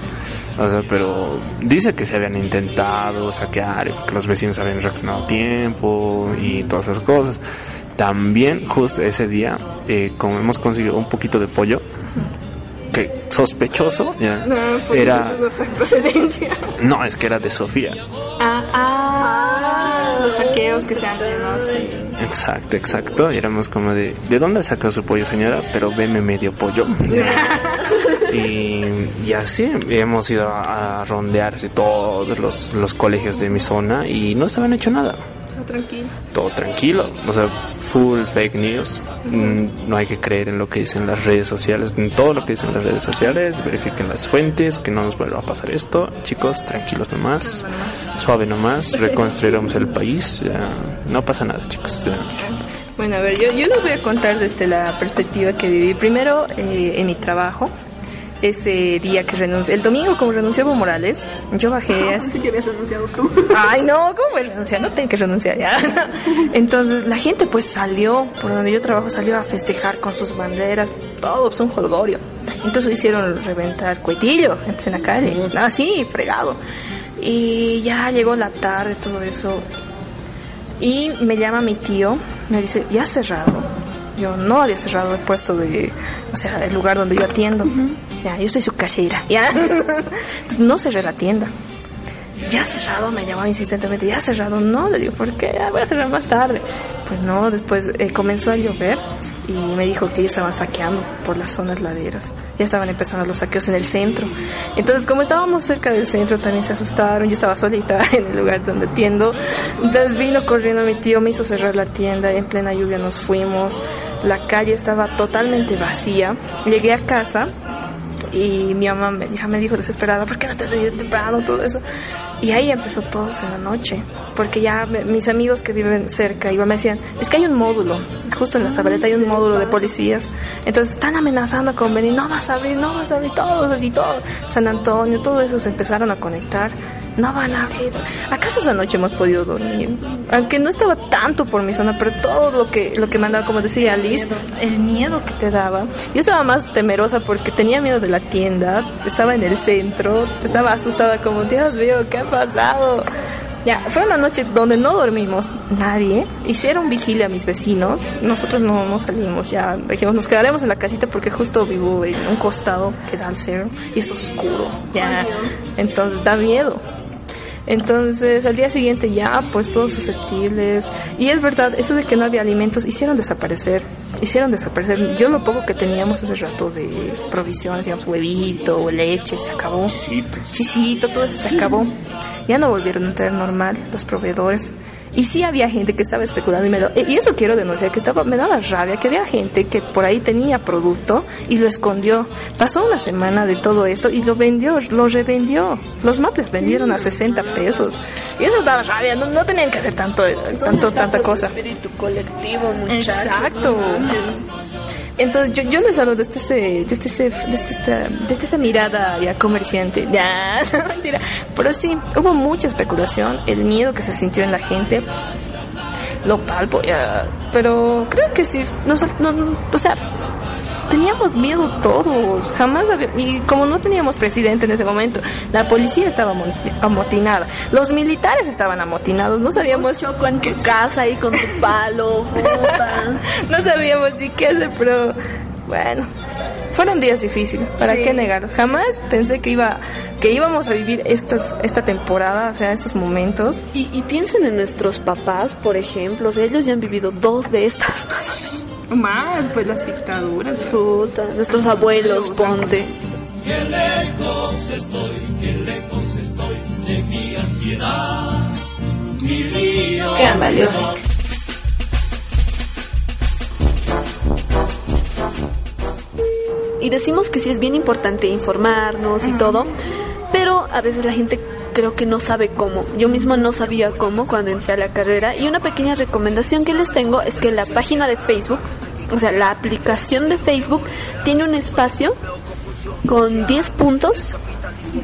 O sea, pero dice que se habían intentado saquear, que los vecinos habían reaccionado a tiempo y todas esas cosas. También, justo ese día, eh, como hemos conseguido un poquito de pollo, que sospechoso, ya, No, pues era... no procedencia. No, es que era de Sofía. Ah, ah, los saqueos que se hacen, ¿no? Sí. Exacto, exacto. Y éramos como de, ¿de dónde sacó su pollo, señora? Pero veme medio pollo. y, y así hemos ido a, a rondear así, todos los, los colegios de mi zona y no se habían hecho nada. Todo tranquilo. Todo tranquilo. O sea, full fake news. Mm, No hay que creer en lo que dicen las redes sociales. En todo lo que dicen las redes sociales. Verifiquen las fuentes. Que no nos vuelva a pasar esto. Chicos, tranquilos nomás. Suave nomás. Reconstruiremos el país. ya, no pasa nada, chicos. ya. Bueno, a ver, yo, yo les voy a contar desde la perspectiva que viví. Primero, eh, en mi trabajo, ese día que renuncié, el domingo como renunció Evo Morales, yo bajé así. Sí que habías renunciado tú. Ay, no, ¿cómo voy a renunciar? No tengo que renunciar ya. Entonces, la gente pues salió, por donde yo trabajo, salió a festejar con sus banderas, todo, pues un jolgorio. Entonces hicieron reventar cuetillo en plena calle, así, fregado. Y ya llegó la tarde, todo eso. Y me llama mi tío, me dice, ya has cerrado. Yo no había cerrado el puesto de, o sea, el lugar donde yo atiendo. Ya, yo soy su casera. Ya. Entonces no cerré la tienda. Ya cerrado, me llamaba insistentemente, ya cerrado. No, le digo, ¿por qué? Ya voy a cerrar más tarde. Pues no, después eh, comenzó a llover y me dijo que ya estaban saqueando por las zonas laderas. Ya estaban empezando los saqueos en el centro. Entonces, como estábamos cerca del centro, también se asustaron. Yo estaba solita en el lugar donde atiendo. Entonces vino corriendo mi tío, me hizo cerrar la tienda. En plena lluvia nos fuimos. La calle estaba totalmente vacía. Llegué a casa y mi mamá me, ya me dijo desesperada, ¿por qué no te has venido temprano? Todo eso. Y ahí empezó todo en la noche, porque ya me- mis amigos que viven cerca igual me decían, es que hay un módulo, justo en la Zabaleta hay un módulo de policías, entonces están amenazando con venir, no vas a abrir, no vas a abrir, todos así, todo, San Antonio, todo eso se empezaron a conectar, no van a abrir. ¿Acaso esa noche hemos podido dormir? Aunque no estaba tanto por mi zona, pero todo lo que, lo que me andaba, como decía Alice, el miedo que te daba. Yo estaba más temerosa porque tenía miedo de la tienda, estaba en el centro, estaba asustada como, Dios mío, ¿qué ha pasado? Ya, fue una noche donde no dormimos nadie. Hicieron vigilia a mis vecinos. Nosotros no, no salimos ya. Dijimos, nos quedaremos en la casita porque justo vivo en un costado que da al cerro y es oscuro. Ya, entonces da miedo. Entonces, al día siguiente ya, pues todos susceptibles. Y es verdad, eso de que no había alimentos, hicieron desaparecer. Hicieron desaparecer. Yo lo poco que teníamos ese rato de provisiones, digamos, huevito, leche, se acabó. Chisito, todo eso se acabó. Ya no volvieron a entrar normal los proveedores. Y sí había gente que estaba especulando y me da- y eso quiero denunciar, que estaba, me daba rabia, que había gente que por ahí tenía producto y lo escondió. Pasó una semana de todo esto y lo vendió, lo revendió. Los maples vendieron a 60 pesos. Y eso daba rabia, no, no tenían que hacer tanto, tanto tanta cosa. espíritu colectivo, muchachos. Exacto. Entonces yo, yo les hablo desde ese, desde ese, desde esta, desde esa mirada ya comerciante. Ya, mentira. Pero sí, hubo mucha especulación, el miedo que se sintió en la gente. Lo palpo ya. Pero creo que sí, no, no, o sea, teníamos miedo todos. Jamás había, y como no teníamos presidente en ese momento, la policía estaba amo- amotinada, los militares estaban amotinados, no sabíamos Choco en tu casa ahí con tu palo, no sabíamos ni qué hacer, pero bueno, fueron días difíciles, ¿para Sí. qué negar? Jamás pensé que iba que íbamos a vivir estas esta temporada, o sea, estos momentos. Y, y piensen en nuestros papás, por ejemplo, o sea, ellos ya han vivido dos de estas. Más, pues las dictaduras. Puta, nuestros abuelos, ponte. Qué lejos estoy, qué lejos estoy de mi ansiedad. Mi río. Camaleónico. Y decimos que sí es bien importante informarnos y todo, pero a veces la gente creo que no sabe cómo. Yo misma no sabía cómo cuando entré a la carrera y una pequeña recomendación que les tengo es que la página de Facebook, o sea, la aplicación de Facebook tiene un espacio con 10 puntos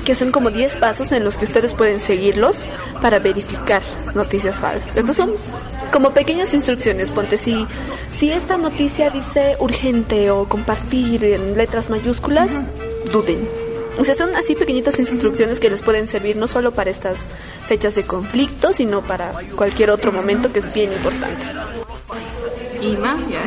que son como 10 pasos en los que ustedes pueden seguirlos para verificar noticias falsas. Estos son como pequeñas instrucciones, ponte si si esta noticia dice urgente o compartir en letras mayúsculas, duden. O sea, son así pequeñitas instrucciones que les pueden servir no solo para estas fechas de conflicto, sino para cualquier otro momento que es bien importante. Y más, ya.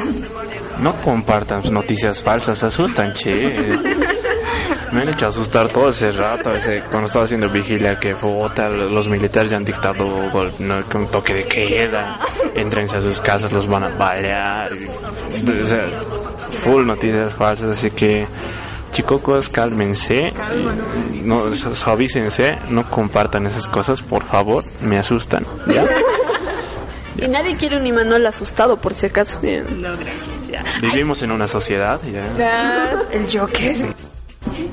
No compartan noticias falsas, asustan, che. Me han hecho asustar todo ese rato, ese, cuando estaba haciendo vigilia, que puta, los militares ya han dictado gol- no, un toque de queda, entrense a sus casas, los van a balear. y- o sea, full noticias falsas, así que chicocos, cálmense, no, su- suavícense, no compartan esas cosas, por favor, me asustan, ¿ya? Y nadie quiere un Imanol asustado, por si acaso. No, gracias, ya. Vivimos en una sociedad, ¿ya? Ah, el Joker.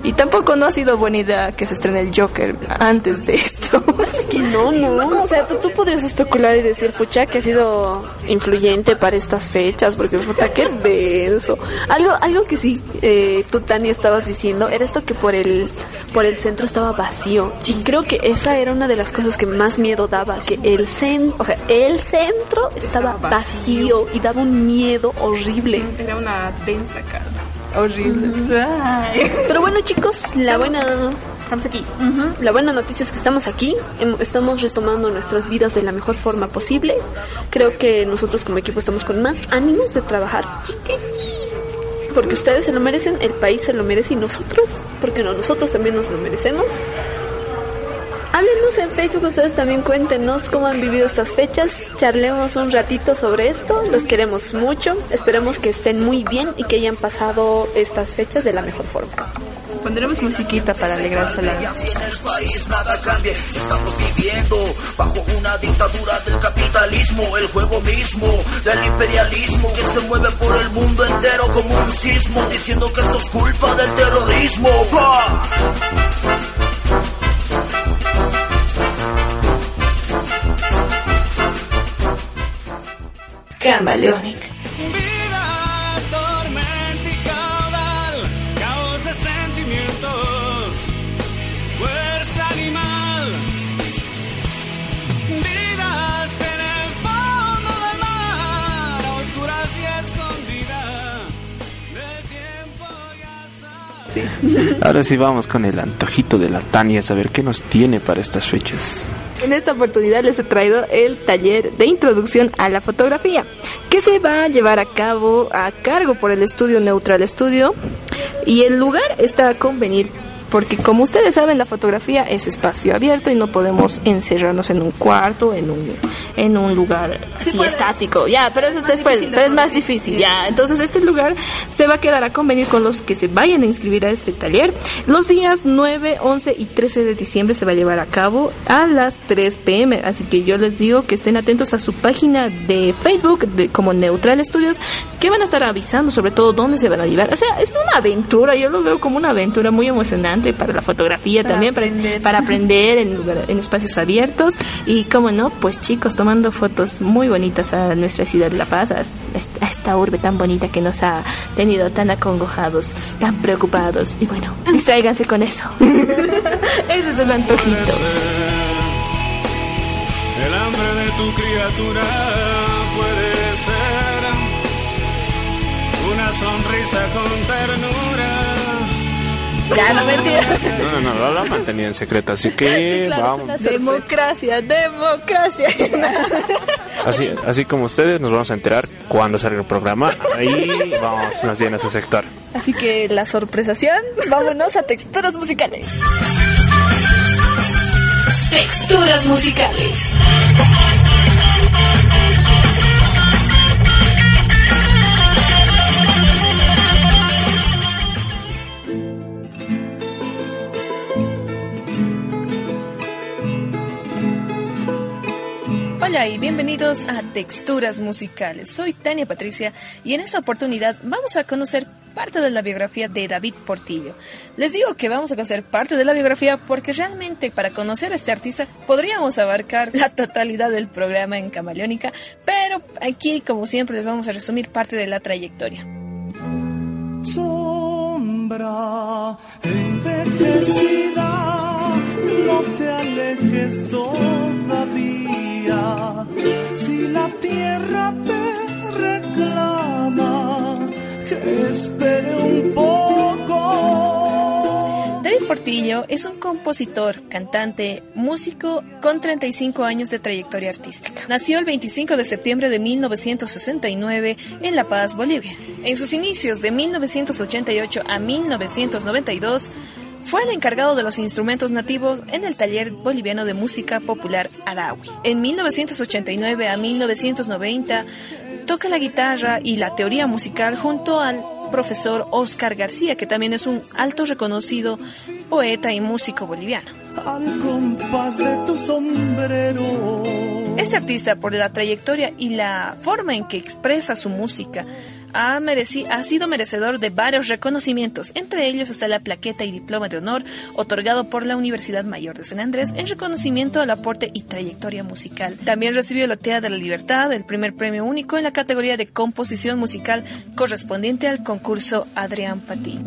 Y tampoco no ha sido buena idea que se estrene el Joker antes de. Que no, no. O sea, tú, tú podrías especular y decir, pucha, que ha sido influyente para estas fechas, porque puta, qué denso. Algo, algo que sí, eh, tú, Tania, estabas diciendo, era esto que por el, por el centro estaba vacío. Y creo que esa era una de las cosas que más miedo daba, que el centro, o sea, el centro estaba vacío y daba un miedo horrible. Era una densa carta. Horrible. Pero bueno, chicos, la buena. Estamos aquí. La buena noticia es que estamos aquí. Em- Estamos retomando nuestras vidas de la mejor forma posible. Creo que nosotros como equipo estamos con más ánimos de trabajar. Porque ustedes se lo merecen, el país se lo merece y nosotros, porque no, nosotros también nos lo merecemos. Háblenos en Facebook, ustedes también cuéntenos cómo han vivido estas fechas, charlemos un ratito sobre esto, los queremos mucho, esperemos que estén muy bien y que hayan pasado estas fechas de la mejor forma. Pondremos musiquita para alegrarse la En el país nada cambia, estamos viviendo bajo una dictadura del capitalismo, el juego mismo del imperialismo que se mueve por el mundo entero como un sismo, diciendo que esto es culpa del terrorismo. ¡Pah! Camaleonic. Vida, tormenta y caudal, caos de sentimientos, fuerza animal. Vidas en el fondo del mar, a oscuras y escondida, del tiempo ya sabes. Ahora sí vamos con el antojito de la Tania, a saber qué nos tiene para estas fechas. En esta oportunidad les he traído el taller de introducción a la fotografía, que se va a llevar a cabo a cargo por el estudio Neutral Studio y el lugar está a convenir porque como ustedes saben la fotografía es espacio abierto y no podemos encerrarnos en un cuarto, en un en un lugar así estático. Ya, pero eso es después, pero es más difícil. Ya, entonces este lugar se va a quedar a convenir con los que se vayan a inscribir a este taller. Los días 9, 11 y 13 de diciembre se va a llevar a cabo a las 3 pm, así que yo les digo que estén atentos a su página de Facebook de, como Neutral Studios, que van a estar avisando sobre todo dónde se van a llevar. O sea, es una aventura, yo lo veo como una aventura muy emocionante para la fotografía también, para, para aprender en, en espacios abiertos y como no, pues chicos tomando fotos muy bonitas a nuestra ciudad de La Paz, a, a esta urbe tan bonita que nos ha tenido tan acongojados, tan preocupados y bueno, distráiganse con eso. Ese es el antojito. El hambre de tu criatura puede ser una sonrisa con ternura. Ya, no mentira. No, no, no, lo han mantenido en secreto, así que vamos. Democracia, democracia. Así, así como ustedes, nos vamos a enterar cuando salga el programa. Ahí vamos, nos llena ese sector. Así que la sorpresación, vámonos a texturas musicales. Texturas musicales. Hola y bienvenidos a Texturas Musicales. Soy Tania Patricia y en esta oportunidad vamos a conocer parte de la biografía de David Portillo. Les digo que vamos a conocer parte de la biografía porque realmente para conocer a este artista podríamos abarcar la totalidad del programa en Camaleónica, pero aquí como siempre les vamos a resumir parte de la trayectoria. Sombra envejecida, no te alejes todavía. Si la tierra te reclama espere un poco. David Portillo es un compositor, cantante, músico con 35 años de trayectoria artística. Nació el 25 de septiembre de 1969 en La Paz, Bolivia. En sus inicios de 1988 a 1992 fue el encargado de los instrumentos nativos en el taller boliviano de música popular Arawi. En 1989 a 1990 toca la guitarra y la teoría musical junto al profesor Oscar García, que también es un alto reconocido poeta y músico boliviano. Al compás de tu sombrero. Este artista, por la trayectoria y la forma en que expresa su música, ha, sido merecedor de varios reconocimientos. Entre ellos está la plaqueta y diploma de honor otorgado por la Universidad Mayor de San Andrés en reconocimiento al aporte y trayectoria musical. También recibió la TEA de la Libertad, el primer premio único en la categoría de composición musical correspondiente al concurso Adrián Patín.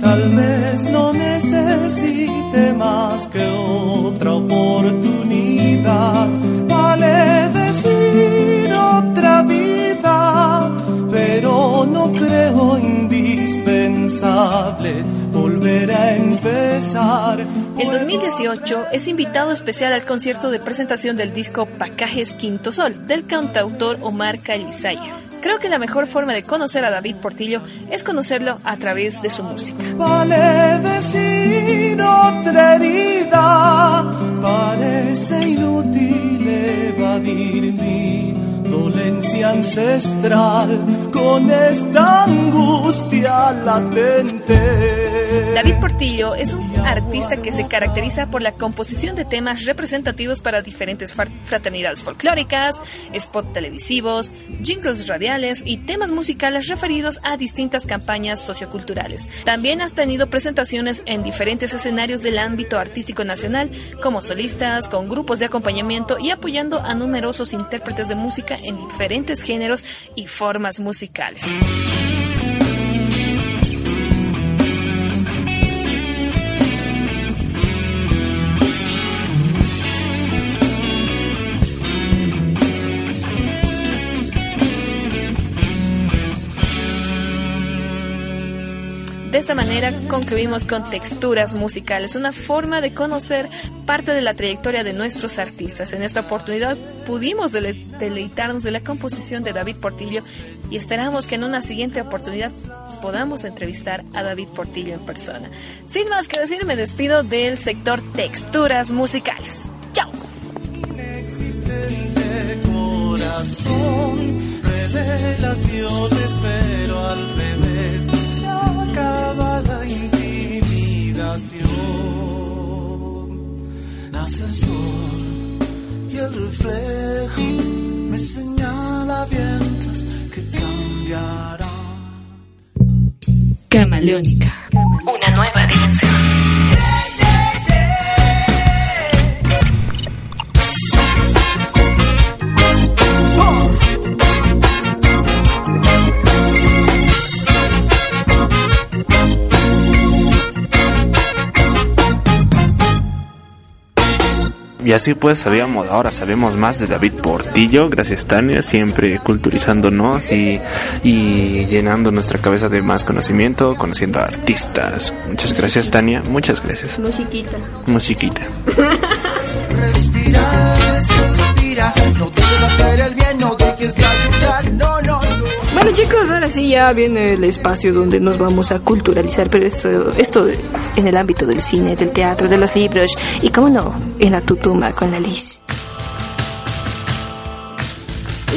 Tal vez no necesite más que otra oportunidad. Indispensable volver a empezar. El 2018 es invitado especial al concierto de presentación del disco Pacajes Quinto Sol del cantautor Omar Calizaya. Creo que la mejor forma de conocer a David Portillo es conocerlo a través de su música. Vale decir otra herida, parece inútil evadir mi ancestral con esta angustia latente. David Portillo es un artista que se caracteriza por la composición de temas representativos para diferentes fraternidades folclóricas, spots televisivos, jingles radiales y temas musicales referidos a distintas campañas socioculturales. También has tenido presentaciones en diferentes escenarios del ámbito artístico nacional, como solistas, con grupos de acompañamiento y apoyando a numerosos intérpretes de música en diferentes géneros y formas musicales. Esta manera concluimos con Texturas Musicales, una forma de conocer parte de la trayectoria de nuestros artistas. En esta oportunidad pudimos dele- deleitarnos de la composición de David Portillo y esperamos que en una siguiente oportunidad podamos entrevistar a David Portillo en persona. Sin más que decir, me despido del sector Texturas Musicales. ¡Chao! de Sol y el reflejo me señala vientos que cambiarán. Camaleónica. Una nueva dimensión. Y así pues sabíamos, ahora sabemos más de David Portillo, gracias Tania, siempre culturizándonos y, y llenando nuestra cabeza de más conocimiento, conociendo a artistas. Muchas gracias Tania, muchas gracias. Musiquita. Musiquita. Respira, suspira, no hacer el bien, no Bueno chicos, ahora sí ya viene el espacio donde nos vamos a culturalizar, pero esto, esto es en el ámbito del cine, del teatro, de los libros y, cómo no, en la tutuma con la Liz.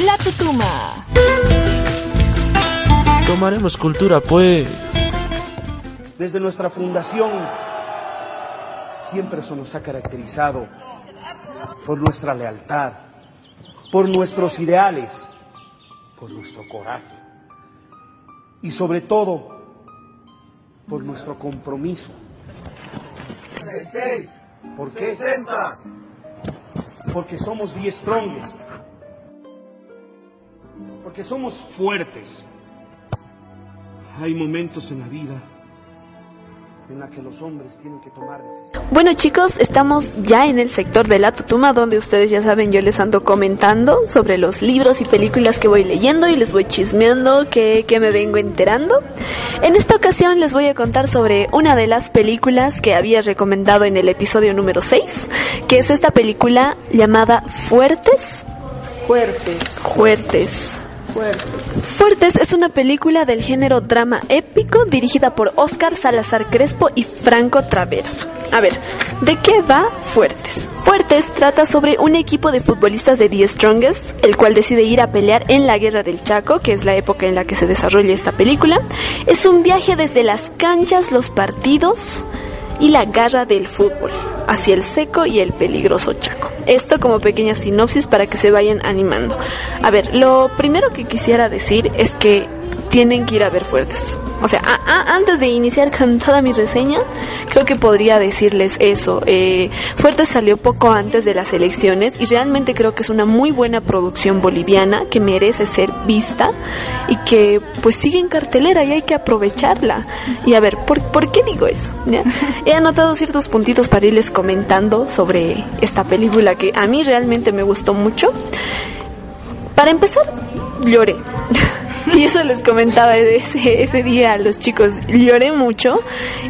La tutuma. Tomaremos cultura, pues. Desde nuestra fundación siempre eso nos ha caracterizado por nuestra lealtad, por nuestros ideales, por nuestro coraje y sobre todo por nuestro compromiso. ¿Por qué? Porque somos the strongest. Porque somos fuertes. Hay momentos en la vida en la que los hombres tienen que tomar decisiones. Bueno chicos, estamos ya en el sector de la tutuma donde ustedes ya saben yo les ando comentando sobre los libros y películas que voy leyendo y les voy chismeando que, que me vengo enterando. En esta ocasión les voy a contar sobre una de las películas que había recomendado en el episodio número 6, que es esta película llamada Fuertes. Fuertes. Fuertes. Fuertes. Es una película del género drama épico dirigida por Oscar Salazar Crespo y Franco Traverso. A ver, ¿de qué va Fuertes? Fuertes trata sobre un equipo de futbolistas de The Strongest, el cual decide ir a pelear en la Guerra del Chaco, que es la época en la que se desarrolla esta película. Es un viaje desde las canchas, los partidos y la garra del fútbol, hacia el seco y el peligroso Chaco. Esto como pequeña sinopsis para que se vayan animando. A ver, lo primero que quisiera decir es que tienen que ir a ver fuertes. O sea, a- a- antes de iniciar con toda mi reseña, creo que podría decirles eso. Eh, Fuertes salió poco antes de las elecciones y realmente creo que es una muy buena producción boliviana que merece ser vista y que pues sigue en cartelera y hay que aprovecharla. Y a ver, ¿por, por qué digo eso? ¿Ya? He anotado ciertos puntitos para irles comentando sobre esta película que a mí realmente me gustó mucho. Para empezar, lloré. Y eso les comentaba ese, ese día a los chicos. Lloré mucho.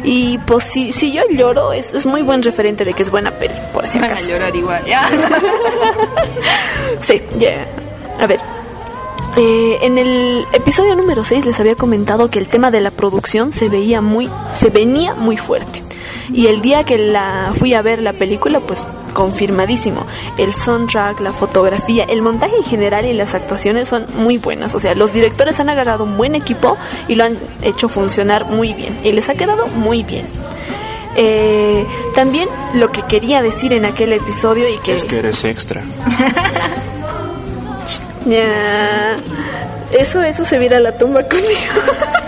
Y pues si, si yo lloro, es, es muy buen referente de que es buena peli, por si Van a acaso. llorar igual, ya. Sí, ya. A ver. Eh, en el episodio número 6 les había comentado que el tema de la producción se veía muy, se venía muy fuerte. Y el día que la fui a ver la película, pues confirmadísimo. El soundtrack, la fotografía, el montaje en general y las actuaciones son muy buenas. O sea, los directores han agarrado un buen equipo y lo han hecho funcionar muy bien. Y les ha quedado muy bien. Eh, también lo que quería decir en aquel episodio y que Es que eres extra. Eso, eso se viera a la tumba conmigo.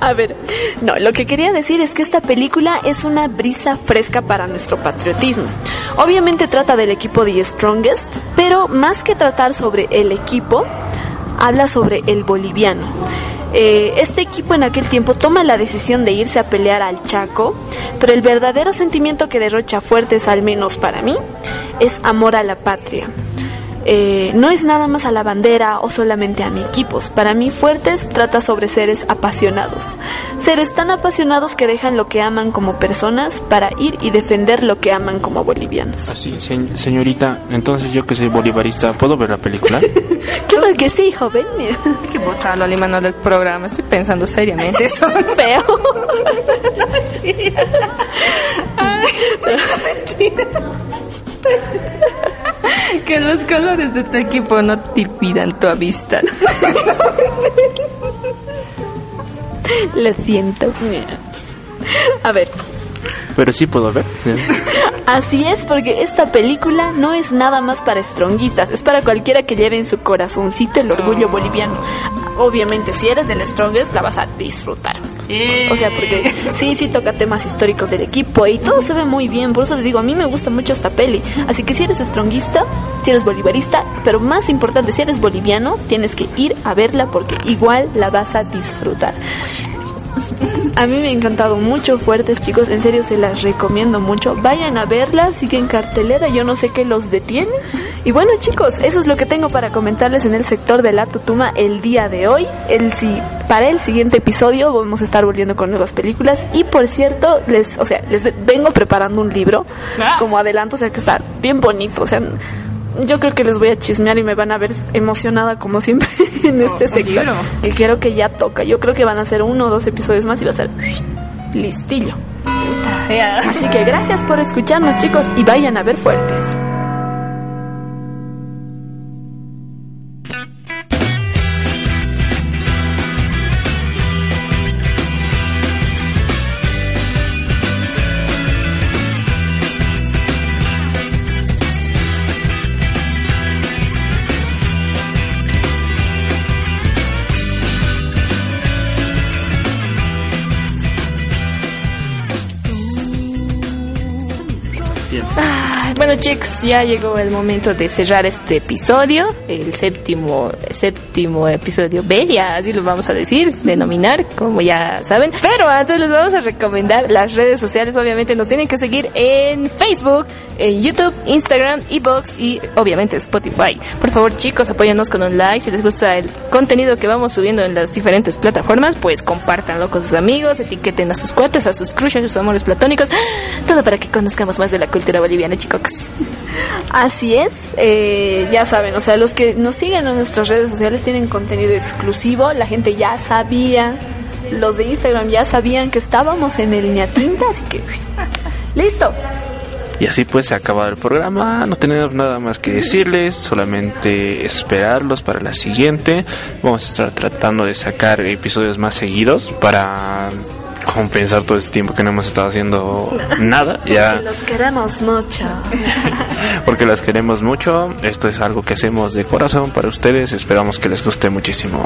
A ver, no, lo que quería decir es que esta película es una brisa fresca para nuestro patriotismo. Obviamente trata del equipo The Strongest, pero más que tratar sobre el equipo, habla sobre el boliviano. Eh, este equipo en aquel tiempo toma la decisión de irse a pelear al Chaco, pero el verdadero sentimiento que derrocha fuertes, al menos para mí, es amor a la patria. Eh, no es nada más a la bandera o solamente a mi equipos. Para mí, Fuertes trata sobre seres apasionados. Seres tan apasionados que dejan lo que aman como personas para ir y defender lo que aman como bolivianos. Así, se- señorita, entonces yo que soy bolivarista, ¿puedo ver la película? Claro que sí, joven. Hay que botarlo al del programa. Estoy pensando seriamente. Eso es feo. que los colores de tu equipo no te impidan tu amistad. Lo siento. A ver, Pero sí puedo ver. Así es, porque esta película no es nada más para stronguistas, es para cualquiera que lleve en su corazoncito el orgullo boliviano. Obviamente, si eres del Strongest, la vas a disfrutar. O sea, porque sí, sí toca temas históricos del equipo y todo se ve muy bien. Por eso les digo, a mí me gusta mucho esta peli. Así que si eres stronguista, si eres bolivarista, pero más importante, si eres boliviano, tienes que ir a verla porque igual la vas a disfrutar. A mí me ha encantado mucho Fuertes, chicos. En serio, se las recomiendo mucho. Vayan a verla, sigue en cartelera. Yo no sé qué los detiene. Y bueno, chicos, eso es lo que tengo para comentarles en el sector de la tutuma el día de hoy. El, si, para el siguiente episodio vamos a estar volviendo con nuevas películas. Y por cierto, les, o sea, les vengo preparando un libro como adelanto, o sea, que está bien bonito. O sea, yo creo que les voy a chismear y me van a ver emocionada como siempre en este sector. Y creo que ya toca. Yo creo que van a ser uno o dos episodios más y va a ser listillo. Así que gracias por escucharnos chicos y vayan a ver fuertes. Bueno chicos, ya llegó el momento de cerrar este episodio, el séptimo, séptimo episodio B, ya así lo vamos a decir, denominar, como ya saben. Pero antes les vamos a recomendar las redes sociales, obviamente nos tienen que seguir en Facebook, en YouTube, Instagram, Ebox y obviamente Spotify. Por favor chicos, apóyanos con un like, si les gusta el contenido que vamos subiendo en las diferentes plataformas, pues compártanlo con sus amigos, etiqueten a sus cuates, a sus crushes, a sus amores platónicos, todo para que conozcamos más de la cultura boliviana, chicos. Así es, eh, ya saben, o sea, los que nos siguen en nuestras redes sociales tienen contenido exclusivo, la gente ya sabía, los de Instagram ya sabían que estábamos en el ñatinta, así que listo. Y así pues se ha acabado el programa, no tenemos nada más que decirles, solamente esperarlos para la siguiente. Vamos a estar tratando de sacar episodios más seguidos para compensar todo este tiempo que no hemos estado haciendo nada. Ya Los queremos mucho. porque las queremos mucho. Esto es algo que hacemos de corazón para ustedes. Esperamos que les guste muchísimo.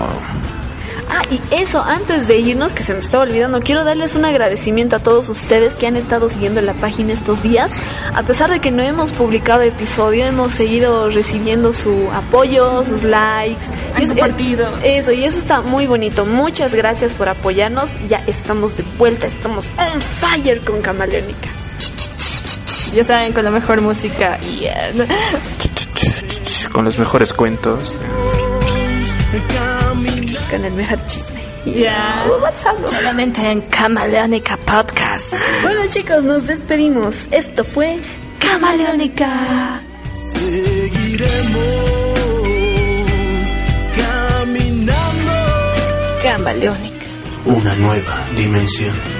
Y eso, antes de irnos, que se me estaba olvidando, quiero darles un agradecimiento a todos ustedes que han estado siguiendo la página estos días. A pesar de que no hemos publicado episodio, hemos seguido recibiendo su apoyo, sus likes. Han Y es- compartido. Eso, y eso está muy bonito. Muchas gracias por apoyarnos. Ya estamos de vuelta, estamos on fire con Camaleónica. Ya saben, con la mejor música y... eh, Con los mejores cuentos. Con el mejor. Ya. Solamente en Camaleónica Podcast. Bueno chicos, nos despedimos. Esto fue Camaleónica. Seguiremos caminando. Camaleónica. Una nueva dimensión.